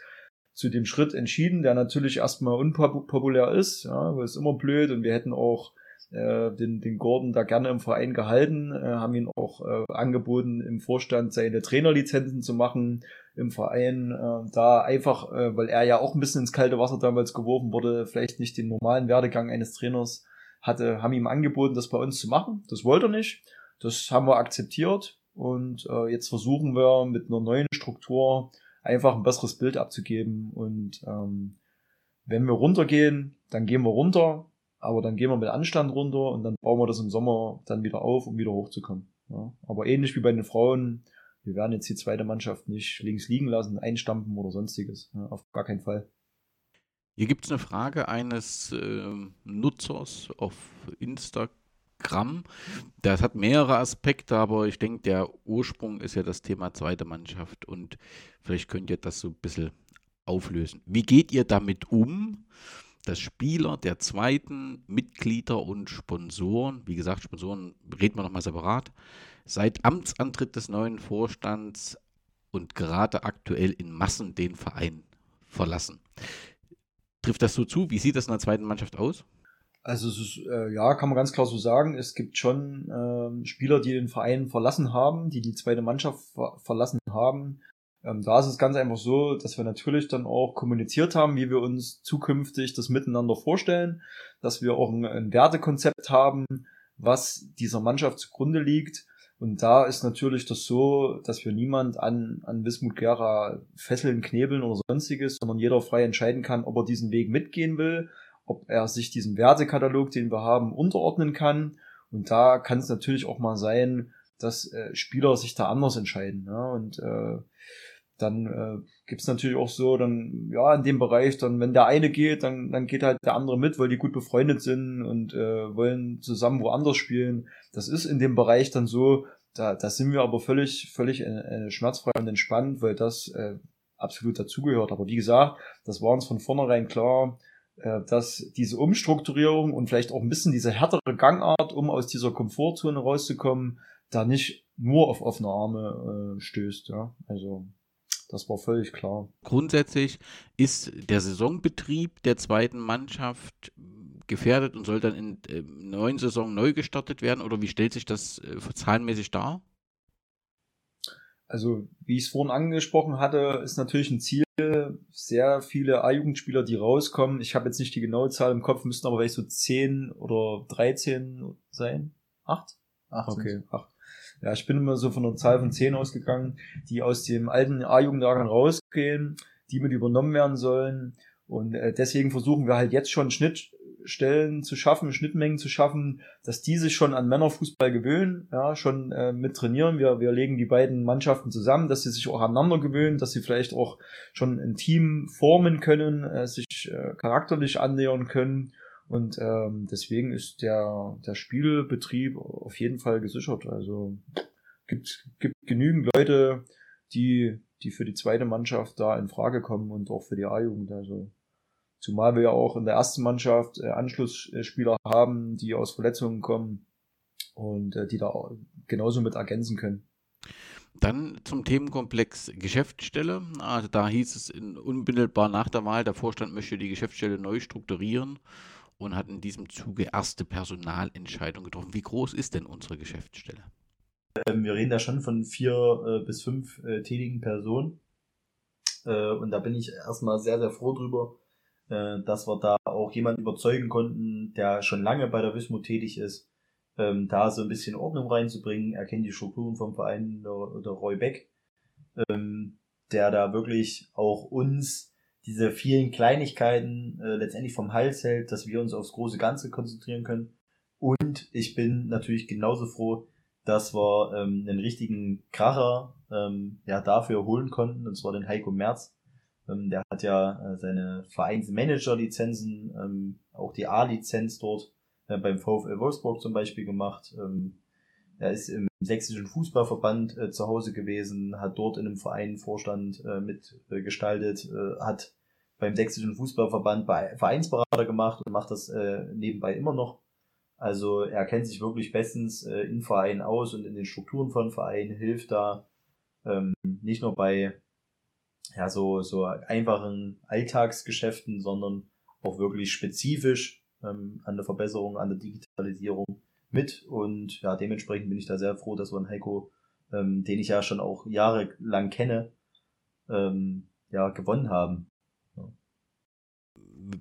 zu dem Schritt entschieden, der natürlich erstmal unpopulär ist, ja, weil es immer blöd und wir hätten auch äh, den, den Gordon da gerne im Verein gehalten, äh, haben ihn auch äh, angeboten, im Vorstand seine Trainerlizenzen zu machen im Verein. Äh, da einfach, äh, weil er ja auch ein bisschen ins kalte Wasser damals geworfen wurde, vielleicht nicht den normalen Werdegang eines Trainers hatte, haben ihm angeboten, das bei uns zu machen. Das wollte er nicht. Das haben wir akzeptiert und äh, jetzt versuchen wir mit einer neuen Struktur einfach ein besseres Bild abzugeben. Und ähm, wenn wir runtergehen, dann gehen wir runter, aber dann gehen wir mit Anstand runter und dann bauen wir das im Sommer dann wieder auf, um wieder hochzukommen. Ja, aber ähnlich wie bei den Frauen, wir werden jetzt die zweite Mannschaft nicht links liegen lassen, einstampfen oder sonstiges. Ja, auf gar keinen Fall. Hier gibt es eine Frage eines äh, Nutzers auf Instagram. Das hat mehrere Aspekte, aber ich denke, der Ursprung ist ja das Thema zweite Mannschaft und vielleicht könnt ihr das so ein bisschen auflösen. Wie geht ihr damit um, dass Spieler der zweiten Mitglieder und Sponsoren, wie gesagt, Sponsoren reden wir nochmal separat, seit Amtsantritt des neuen Vorstands und gerade aktuell in Massen den Verein verlassen? Trifft das so zu? Wie sieht das in der zweiten Mannschaft aus? Also ist, äh, ja, kann man ganz klar so sagen. Es gibt schon äh, Spieler, die den Verein verlassen haben, die die zweite Mannschaft ver verlassen haben. Ähm, da ist es ganz einfach so, dass wir natürlich dann auch kommuniziert haben, wie wir uns zukünftig das miteinander vorstellen, dass wir auch ein, ein Wertekonzept haben, was dieser Mannschaft zugrunde liegt und da ist natürlich das so, dass wir niemand an, an Wismut Gera fesseln, knebeln oder sonstiges, sondern jeder frei entscheiden kann, ob er diesen Weg mitgehen will, ob er sich diesem Wertekatalog, den wir haben, unterordnen kann. Und da kann es natürlich auch mal sein, dass äh, Spieler sich da anders entscheiden. Ja? Und äh, dann äh, gibt natürlich auch so, dann, ja, in dem Bereich, dann, wenn der eine geht, dann, dann geht halt der andere mit, weil die gut befreundet sind und äh, wollen zusammen woanders spielen. Das ist in dem Bereich dann so, da, da sind wir aber völlig, völlig äh, äh, schmerzfrei und entspannt, weil das äh, absolut dazugehört. Aber wie gesagt, das war uns von vornherein klar, äh, dass diese Umstrukturierung und vielleicht auch ein bisschen diese härtere Gangart, um aus dieser Komfortzone rauszukommen, da nicht nur auf offene Arme äh, stößt. Ja? Also das war völlig klar. Grundsätzlich ist der Saisonbetrieb der zweiten Mannschaft gefährdet und soll dann in der äh, neuen Saison neu gestartet werden? Oder wie stellt sich das äh, zahlenmäßig dar? Also, wie ich es vorhin angesprochen hatte, ist natürlich ein Ziel, sehr viele A-Jugendspieler, die rauskommen. Ich habe jetzt nicht die genaue Zahl im Kopf, müssten aber vielleicht so 10 oder 13 sein. Acht? Acht. Okay, acht. Ja, ich bin immer so von einer Zahl von zehn ausgegangen, die aus dem alten A-Jugendlager rausgehen, die mit übernommen werden sollen. Und äh, deswegen versuchen wir halt jetzt schon Schnittstellen zu schaffen, Schnittmengen zu schaffen, dass die sich schon an Männerfußball gewöhnen, ja, schon äh, mit trainieren. Wir, wir legen die beiden Mannschaften zusammen, dass sie sich auch aneinander gewöhnen, dass sie vielleicht auch schon ein Team formen können, äh, sich äh, charakterlich annähern können und ähm, deswegen ist der, der Spielbetrieb auf jeden Fall gesichert. Also gibt, gibt genügend Leute, die, die für die zweite Mannschaft da in Frage kommen und auch für die A-Jugend. Also zumal wir ja auch in der ersten Mannschaft äh, Anschlussspieler haben, die aus Verletzungen kommen und äh, die da genauso mit ergänzen können. Dann zum Themenkomplex Geschäftsstelle. Also da hieß es in, unmittelbar nach der Wahl, der Vorstand möchte die Geschäftsstelle neu strukturieren und hat in diesem Zuge erste Personalentscheidungen getroffen. Wie groß ist denn unsere Geschäftsstelle? Ähm, wir reden da schon von vier äh, bis fünf äh, tätigen Personen. Äh, und da bin ich erstmal sehr, sehr froh drüber, äh, dass wir da auch jemanden überzeugen konnten, der schon lange bei der Wismut tätig ist, ähm, da so ein bisschen Ordnung reinzubringen. Er kennt die Strukturen vom Verein, der, der Roy Beck, ähm, der da wirklich auch uns diese vielen Kleinigkeiten äh, letztendlich vom Hals hält, dass wir uns aufs große Ganze konzentrieren können. Und ich bin natürlich genauso froh, dass wir ähm, einen richtigen Kracher ähm, ja, dafür holen konnten, und zwar den Heiko Merz. Ähm, der hat ja äh, seine Vereinsmanager-Lizenzen, ähm, auch die A-Lizenz dort äh, beim VfL Wolfsburg zum Beispiel gemacht. Ähm, er ist im sächsischen Fußballverband äh, zu Hause gewesen, hat dort in einem Verein Vorstand äh, mitgestaltet, äh, hat beim sächsischen Fußballverband bei Vereinsberater gemacht und macht das äh, nebenbei immer noch. Also er kennt sich wirklich bestens äh, in Vereinen aus und in den Strukturen von Vereinen, hilft da ähm, nicht nur bei ja, so, so einfachen Alltagsgeschäften, sondern auch wirklich spezifisch ähm, an der Verbesserung, an der Digitalisierung mit. Und ja, dementsprechend bin ich da sehr froh, dass wir einen Heiko, ähm, den ich ja schon auch jahrelang kenne, ähm, ja, gewonnen haben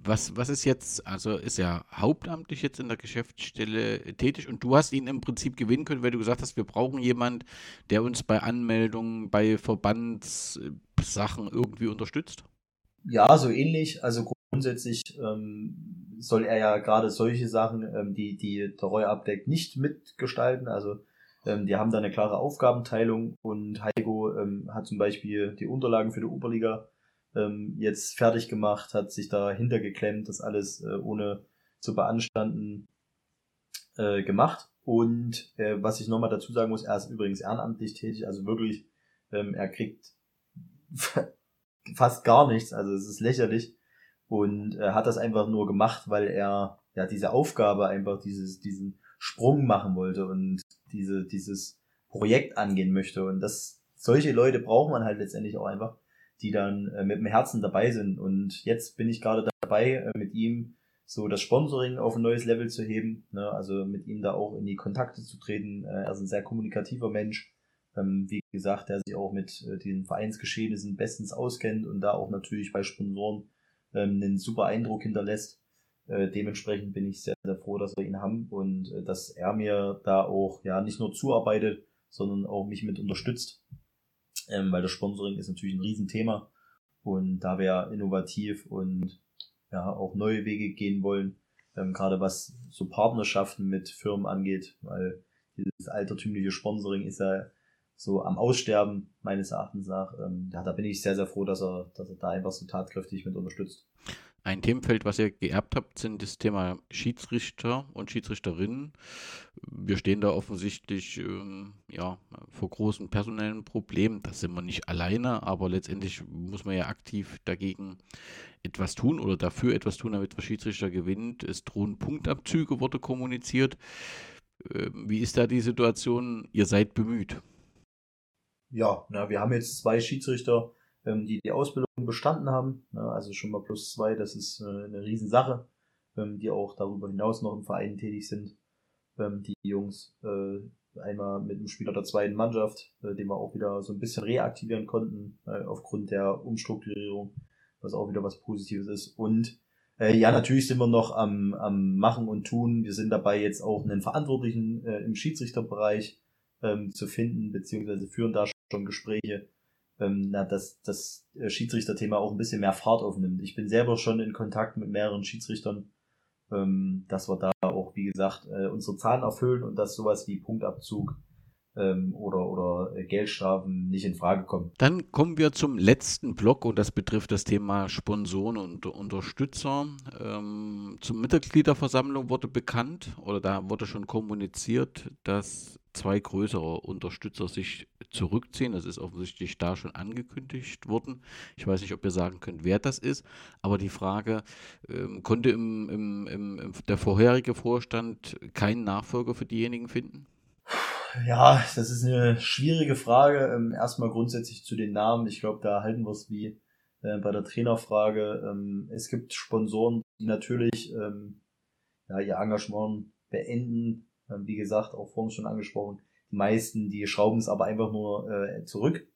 was, was ist jetzt, also ist er hauptamtlich jetzt in der Geschäftsstelle tätig und du hast ihn im Prinzip gewinnen können, weil du gesagt hast, wir brauchen jemanden, der uns bei Anmeldungen, bei Verbandssachen irgendwie unterstützt? Ja, so ähnlich. Also grundsätzlich ähm, soll er ja gerade solche Sachen, ähm, die, die der Roy abdeckt, nicht mitgestalten. Also ähm, die haben da eine klare Aufgabenteilung und Heiko ähm, hat zum Beispiel die Unterlagen für die Oberliga ähm, jetzt fertig gemacht, hat sich dahinter geklemmt, das alles äh, ohne zu beanstanden äh, gemacht. Und äh, was ich nochmal dazu sagen muss, er ist übrigens ehrenamtlich tätig, also wirklich, ähm, er kriegt fast gar nichts, also es ist lächerlich. Und er hat das einfach nur gemacht, weil er ja diese Aufgabe einfach, dieses, diesen Sprung machen wollte und diese, dieses Projekt angehen möchte. Und das, solche Leute braucht man halt letztendlich auch einfach, die dann äh, mit dem Herzen dabei sind. Und jetzt bin ich gerade dabei, äh, mit ihm so das Sponsoring auf ein neues Level zu heben, ne? also mit ihm da auch in die Kontakte zu treten. Äh, er ist ein sehr kommunikativer Mensch, ähm, wie gesagt, der sich auch mit äh, den Vereinsgeschehnissen bestens auskennt und da auch natürlich bei Sponsoren ähm, einen super Eindruck hinterlässt. Äh, dementsprechend bin ich sehr, sehr froh, dass wir ihn haben und äh, dass er mir da auch ja nicht nur zuarbeitet, sondern auch mich mit unterstützt ähm, weil das Sponsoring ist natürlich ein Riesenthema und da wir innovativ und ja auch neue Wege gehen wollen, ähm, gerade was so Partnerschaften mit Firmen angeht, weil dieses altertümliche Sponsoring ist ja so am Aussterben meines Erachtens nach. Ähm, ja, da bin ich sehr, sehr froh, dass er, dass er da einfach so tatkräftig mit unterstützt. Ein Themenfeld, was ihr geerbt habt, sind das Thema Schiedsrichter und Schiedsrichterinnen. Wir stehen da offensichtlich ähm, ja, vor großen personellen Problemen. Da sind wir nicht alleine, aber letztendlich muss man ja aktiv dagegen etwas tun oder dafür etwas tun, damit der Schiedsrichter gewinnt. Es drohen Punktabzüge, wurde kommuniziert. Ähm, wie ist da die Situation? Ihr seid bemüht. Ja, na, wir haben jetzt zwei Schiedsrichter ähm, die die Ausbildung bestanden haben. Ne? Also schon mal plus zwei, das ist äh, eine Riesensache, ähm, die auch darüber hinaus noch im Verein tätig sind. Ähm, die Jungs äh, einmal mit einem Spieler der zweiten Mannschaft, äh, den wir auch wieder so ein bisschen reaktivieren konnten, äh, aufgrund der Umstrukturierung, was auch wieder was Positives ist. Und äh, ja, natürlich sind wir noch am, am Machen und Tun. Wir sind dabei, jetzt auch einen Verantwortlichen äh, im Schiedsrichterbereich ähm, zu finden, beziehungsweise führen da schon Gespräche, ähm, na, dass das äh, Schiedsrichterthema auch ein bisschen mehr Fahrt aufnimmt. Ich bin selber schon in Kontakt mit mehreren Schiedsrichtern, ähm, dass wir da auch, wie gesagt, äh, unsere Zahlen erfüllen und dass sowas wie Punktabzug ähm, oder, oder äh, Geldstrafen nicht in Frage kommen. Dann kommen wir zum letzten Block und das betrifft das Thema Sponsoren und Unterstützer. Ähm, zum Mitgliederversammlung wurde bekannt oder da wurde schon kommuniziert, dass zwei größere Unterstützer sich zurückziehen. Das ist offensichtlich da schon angekündigt worden. Ich weiß nicht, ob ihr sagen könnt, wer das ist, aber die Frage, ähm, konnte im, im, im, der vorherige Vorstand keinen Nachfolger für diejenigen finden? Ja, das ist eine schwierige Frage. Ähm, erstmal grundsätzlich zu den Namen. Ich glaube, da halten wir es wie äh, bei der Trainerfrage. Ähm, es gibt Sponsoren, die natürlich ähm, ihr Engagement beenden, wie gesagt, auch vorhin schon angesprochen, die meisten, die schrauben es aber einfach nur äh, zurück.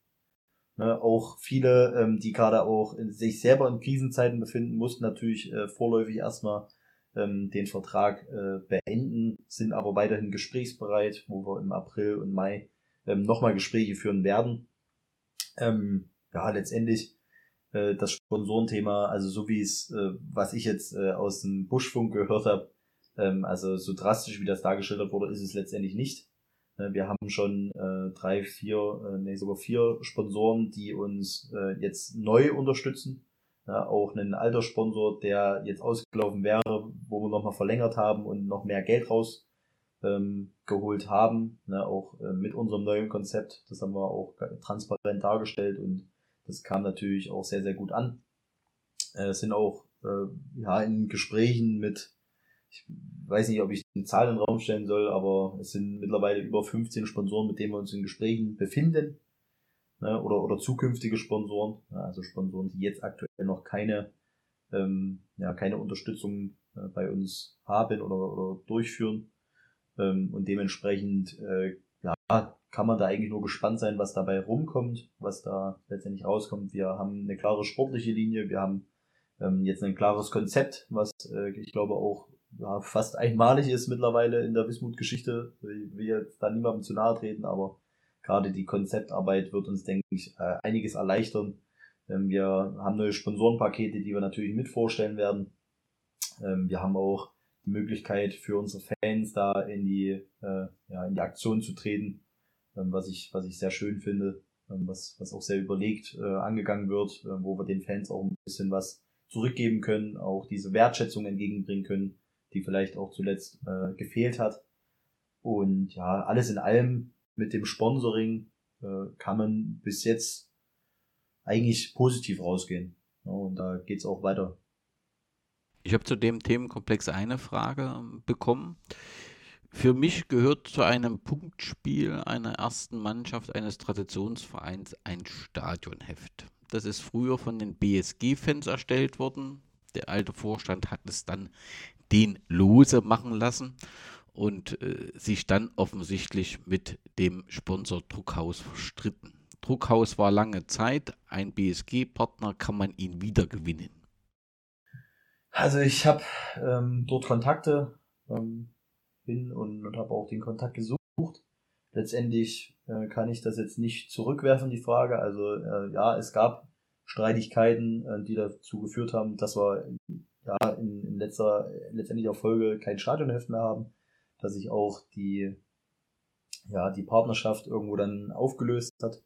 Ne, auch viele, ähm, die gerade auch in, sich selber in Krisenzeiten befinden, mussten natürlich äh, vorläufig erstmal ähm, den Vertrag äh, beenden, sind aber weiterhin gesprächsbereit, wo wir im April und Mai ähm, nochmal Gespräche führen werden. Ähm, ja, letztendlich äh, das Sponsorenthema, also so wie es, äh, was ich jetzt äh, aus dem Buschfunk gehört habe, ähm, also so drastisch wie das dargestellt wurde, ist es letztendlich nicht. Äh, wir haben schon äh, drei, vier, äh, nee, sogar vier Sponsoren, die uns jetzt neu unterstützen. Auch einen alter Sponsor, der jetzt ausgelaufen wäre, wo wir nochmal verlängert haben und noch mehr Geld raus ähm, haben, auch mit unserem neuen Konzept. Das haben wir auch transparent dargestellt und das kam natürlich auch sehr, sehr gut an. Es sind auch ja, in Gesprächen mit, ich weiß nicht, ob ich eine Zahl in den Raum stellen soll, aber es sind mittlerweile über 15 Sponsoren, mit denen wir uns in Gesprächen befinden. Ne, oder, oder zukünftige Sponsoren, ja, also Sponsoren, die jetzt aktuell noch keine, ähm, ja, keine Unterstützung äh, bei uns haben oder, oder durchführen. Ähm, und dementsprechend äh, ja, kann man da eigentlich nur gespannt sein, was dabei rumkommt, was da letztendlich rauskommt. Wir haben eine klare sportliche Linie, wir haben ähm, jetzt ein klares Konzept, was äh, ich glaube auch ja, fast einmalig ist mittlerweile in der Wismut-Geschichte. Ich will jetzt da niemandem zu nahe treten, aber gerade die Konzeptarbeit wird uns, denke ich, äh, einiges erleichtern. Ähm, wir haben neue Sponsorenpakete, die wir natürlich mit vorstellen werden. Ähm, wir haben auch die Möglichkeit für unsere Fans da in die, äh, ja, in die Aktion zu treten, ähm, was ich, was ich sehr schön finde, was, was auch sehr überlegt äh, angegangen wird, wo wir den Fans auch ein bisschen was zurückgeben können, auch diese Wertschätzung entgegenbringen können, die vielleicht auch zuletzt äh, gefehlt hat. Und ja, alles in allem mit dem Sponsoring äh, kann man bis jetzt eigentlich positiv rausgehen. Ja, und da geht's auch weiter. Ich habe zu dem Themenkomplex eine Frage ähm, bekommen. Für mich gehört zu einem Punktspiel einer ersten Mannschaft eines Traditionsvereins ein Stadionheft. Das ist früher von den BSG-Fans erstellt worden. Der alte Vorstand hat es dann den lose machen lassen und äh, sich dann offensichtlich mit dem Sponsor Druckhaus verstritten. Druckhaus war lange Zeit ein BSG-Partner, kann man ihn wieder gewinnen? Also ich habe ähm, dort Kontakte ähm, bin und, und habe auch den Kontakt gesucht. Letztendlich äh, kann ich das jetzt nicht zurückwerfen, die Frage. Also äh, ja, es gab Streitigkeiten, äh, die dazu geführt haben, dass wir ja in, in letzter letztendlicher Folge kein Stadionheft mehr haben, dass sich auch die ja die Partnerschaft irgendwo dann aufgelöst hat.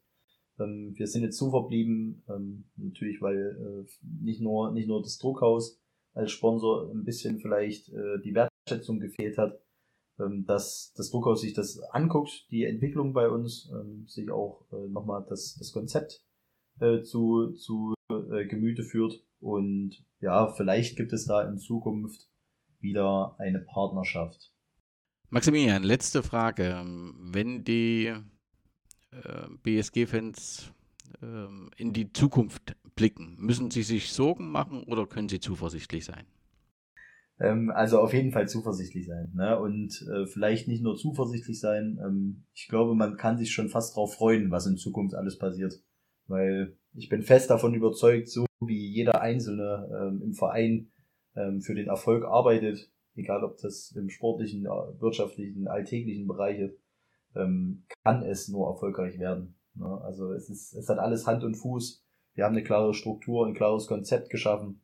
Ähm, wir sind jetzt so verblieben, ähm, natürlich, weil äh, nicht nur nicht nur das Druckhaus als Sponsor ein bisschen vielleicht äh, die Wertschätzung gefehlt hat, ähm, dass das Druckhaus sich das anguckt, die Entwicklung bei uns, ähm, sich auch äh, nochmal das, das Konzept äh, zu, zu äh, Gemüte führt. Und ja, vielleicht gibt es da in Zukunft wieder eine Partnerschaft. Maximilian, letzte Frage. Wenn die äh, BSG-Fans ähm, in die Zukunft blicken? Müssen sie sich Sorgen machen oder können sie zuversichtlich sein? Ähm, also auf jeden Fall zuversichtlich sein. Ne? Und äh, vielleicht nicht nur zuversichtlich sein. Ähm, ich glaube, man kann sich schon fast darauf freuen, was in Zukunft alles passiert. Weil ich bin fest davon überzeugt, so wie jeder Einzelne ähm, im Verein ähm, für den Erfolg arbeitet, egal ob das im sportlichen, äh, wirtschaftlichen, alltäglichen Bereich ist, ähm, kann es nur erfolgreich werden. Ne? Also es ist, es hat alles Hand und Fuß. Wir haben eine klare Struktur, ein klares Konzept geschaffen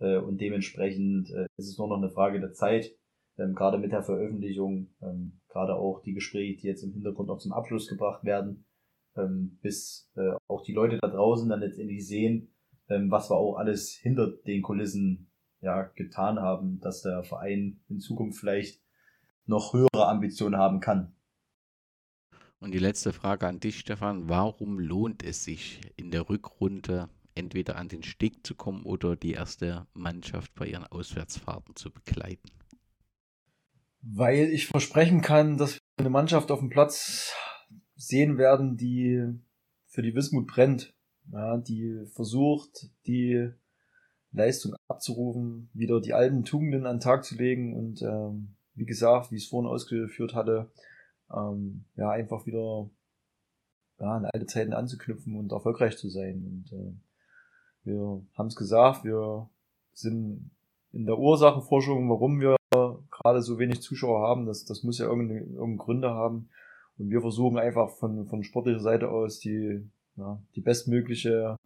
äh, und dementsprechend äh, ist es nur noch eine Frage der Zeit. Ähm, gerade mit der Veröffentlichung, ähm, gerade auch die Gespräche, die jetzt im Hintergrund noch zum Abschluss gebracht werden, ähm, bis äh, auch die Leute da draußen dann letztendlich sehen, ähm, was wir auch alles hinter den Kulissen ja getan haben, dass der Verein in Zukunft vielleicht noch höhere Ambitionen haben kann. Und die letzte Frage an dich, Stefan. Warum lohnt es sich in der Rückrunde entweder an den Steg zu kommen oder die erste Mannschaft bei ihren Auswärtsfahrten zu begleiten? Weil ich versprechen kann, dass wir eine Mannschaft auf dem Platz sehen werden, die für die Wismut brennt, ja, die versucht, die Leistung abzurufen, wieder die alten Tugenden an den Tag zu legen und ähm, wie gesagt, wie ich es vorhin ausgeführt hatte, ähm, ja, einfach wieder ja, an alte Zeiten anzuknüpfen und erfolgreich zu sein. Und äh, wir haben es gesagt, wir sind in der Ursachenforschung, warum wir gerade so wenig Zuschauer haben. Das, das muss ja irgendeine, irgendeine Gründe haben. Und wir versuchen einfach von, von sportlicher Seite aus die, ja, die bestmögliche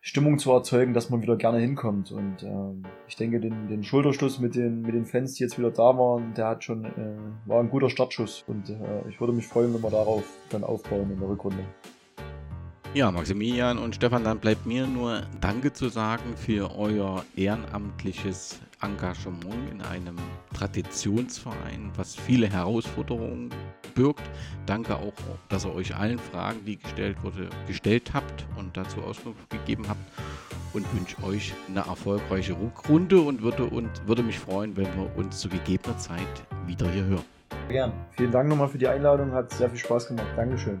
Stimmung zu erzeugen, dass man wieder gerne hinkommt. Und ähm, ich denke, den, den Schulterschluss mit den, mit den Fans, die jetzt wieder da waren, der hat schon, äh, war ein guter Startschuss. Und äh, ich würde mich freuen, wenn wir darauf dann aufbauen in der Rückrunde. Ja, Maximilian und Stefan, dann bleibt mir nur Danke zu sagen für euer ehrenamtliches Engagement in einem Traditionsverein, was viele Herausforderungen birgt. Danke auch, dass ihr euch allen Fragen, die gestellt wurde, gestellt habt und dazu Auskunft gegeben habt und wünsche euch eine erfolgreiche Rückrunde und würde, und würde mich freuen, wenn wir uns zu gegebener Zeit wieder hier hören. Gern. Vielen Dank nochmal für die Einladung, hat sehr viel Spaß gemacht. Dankeschön.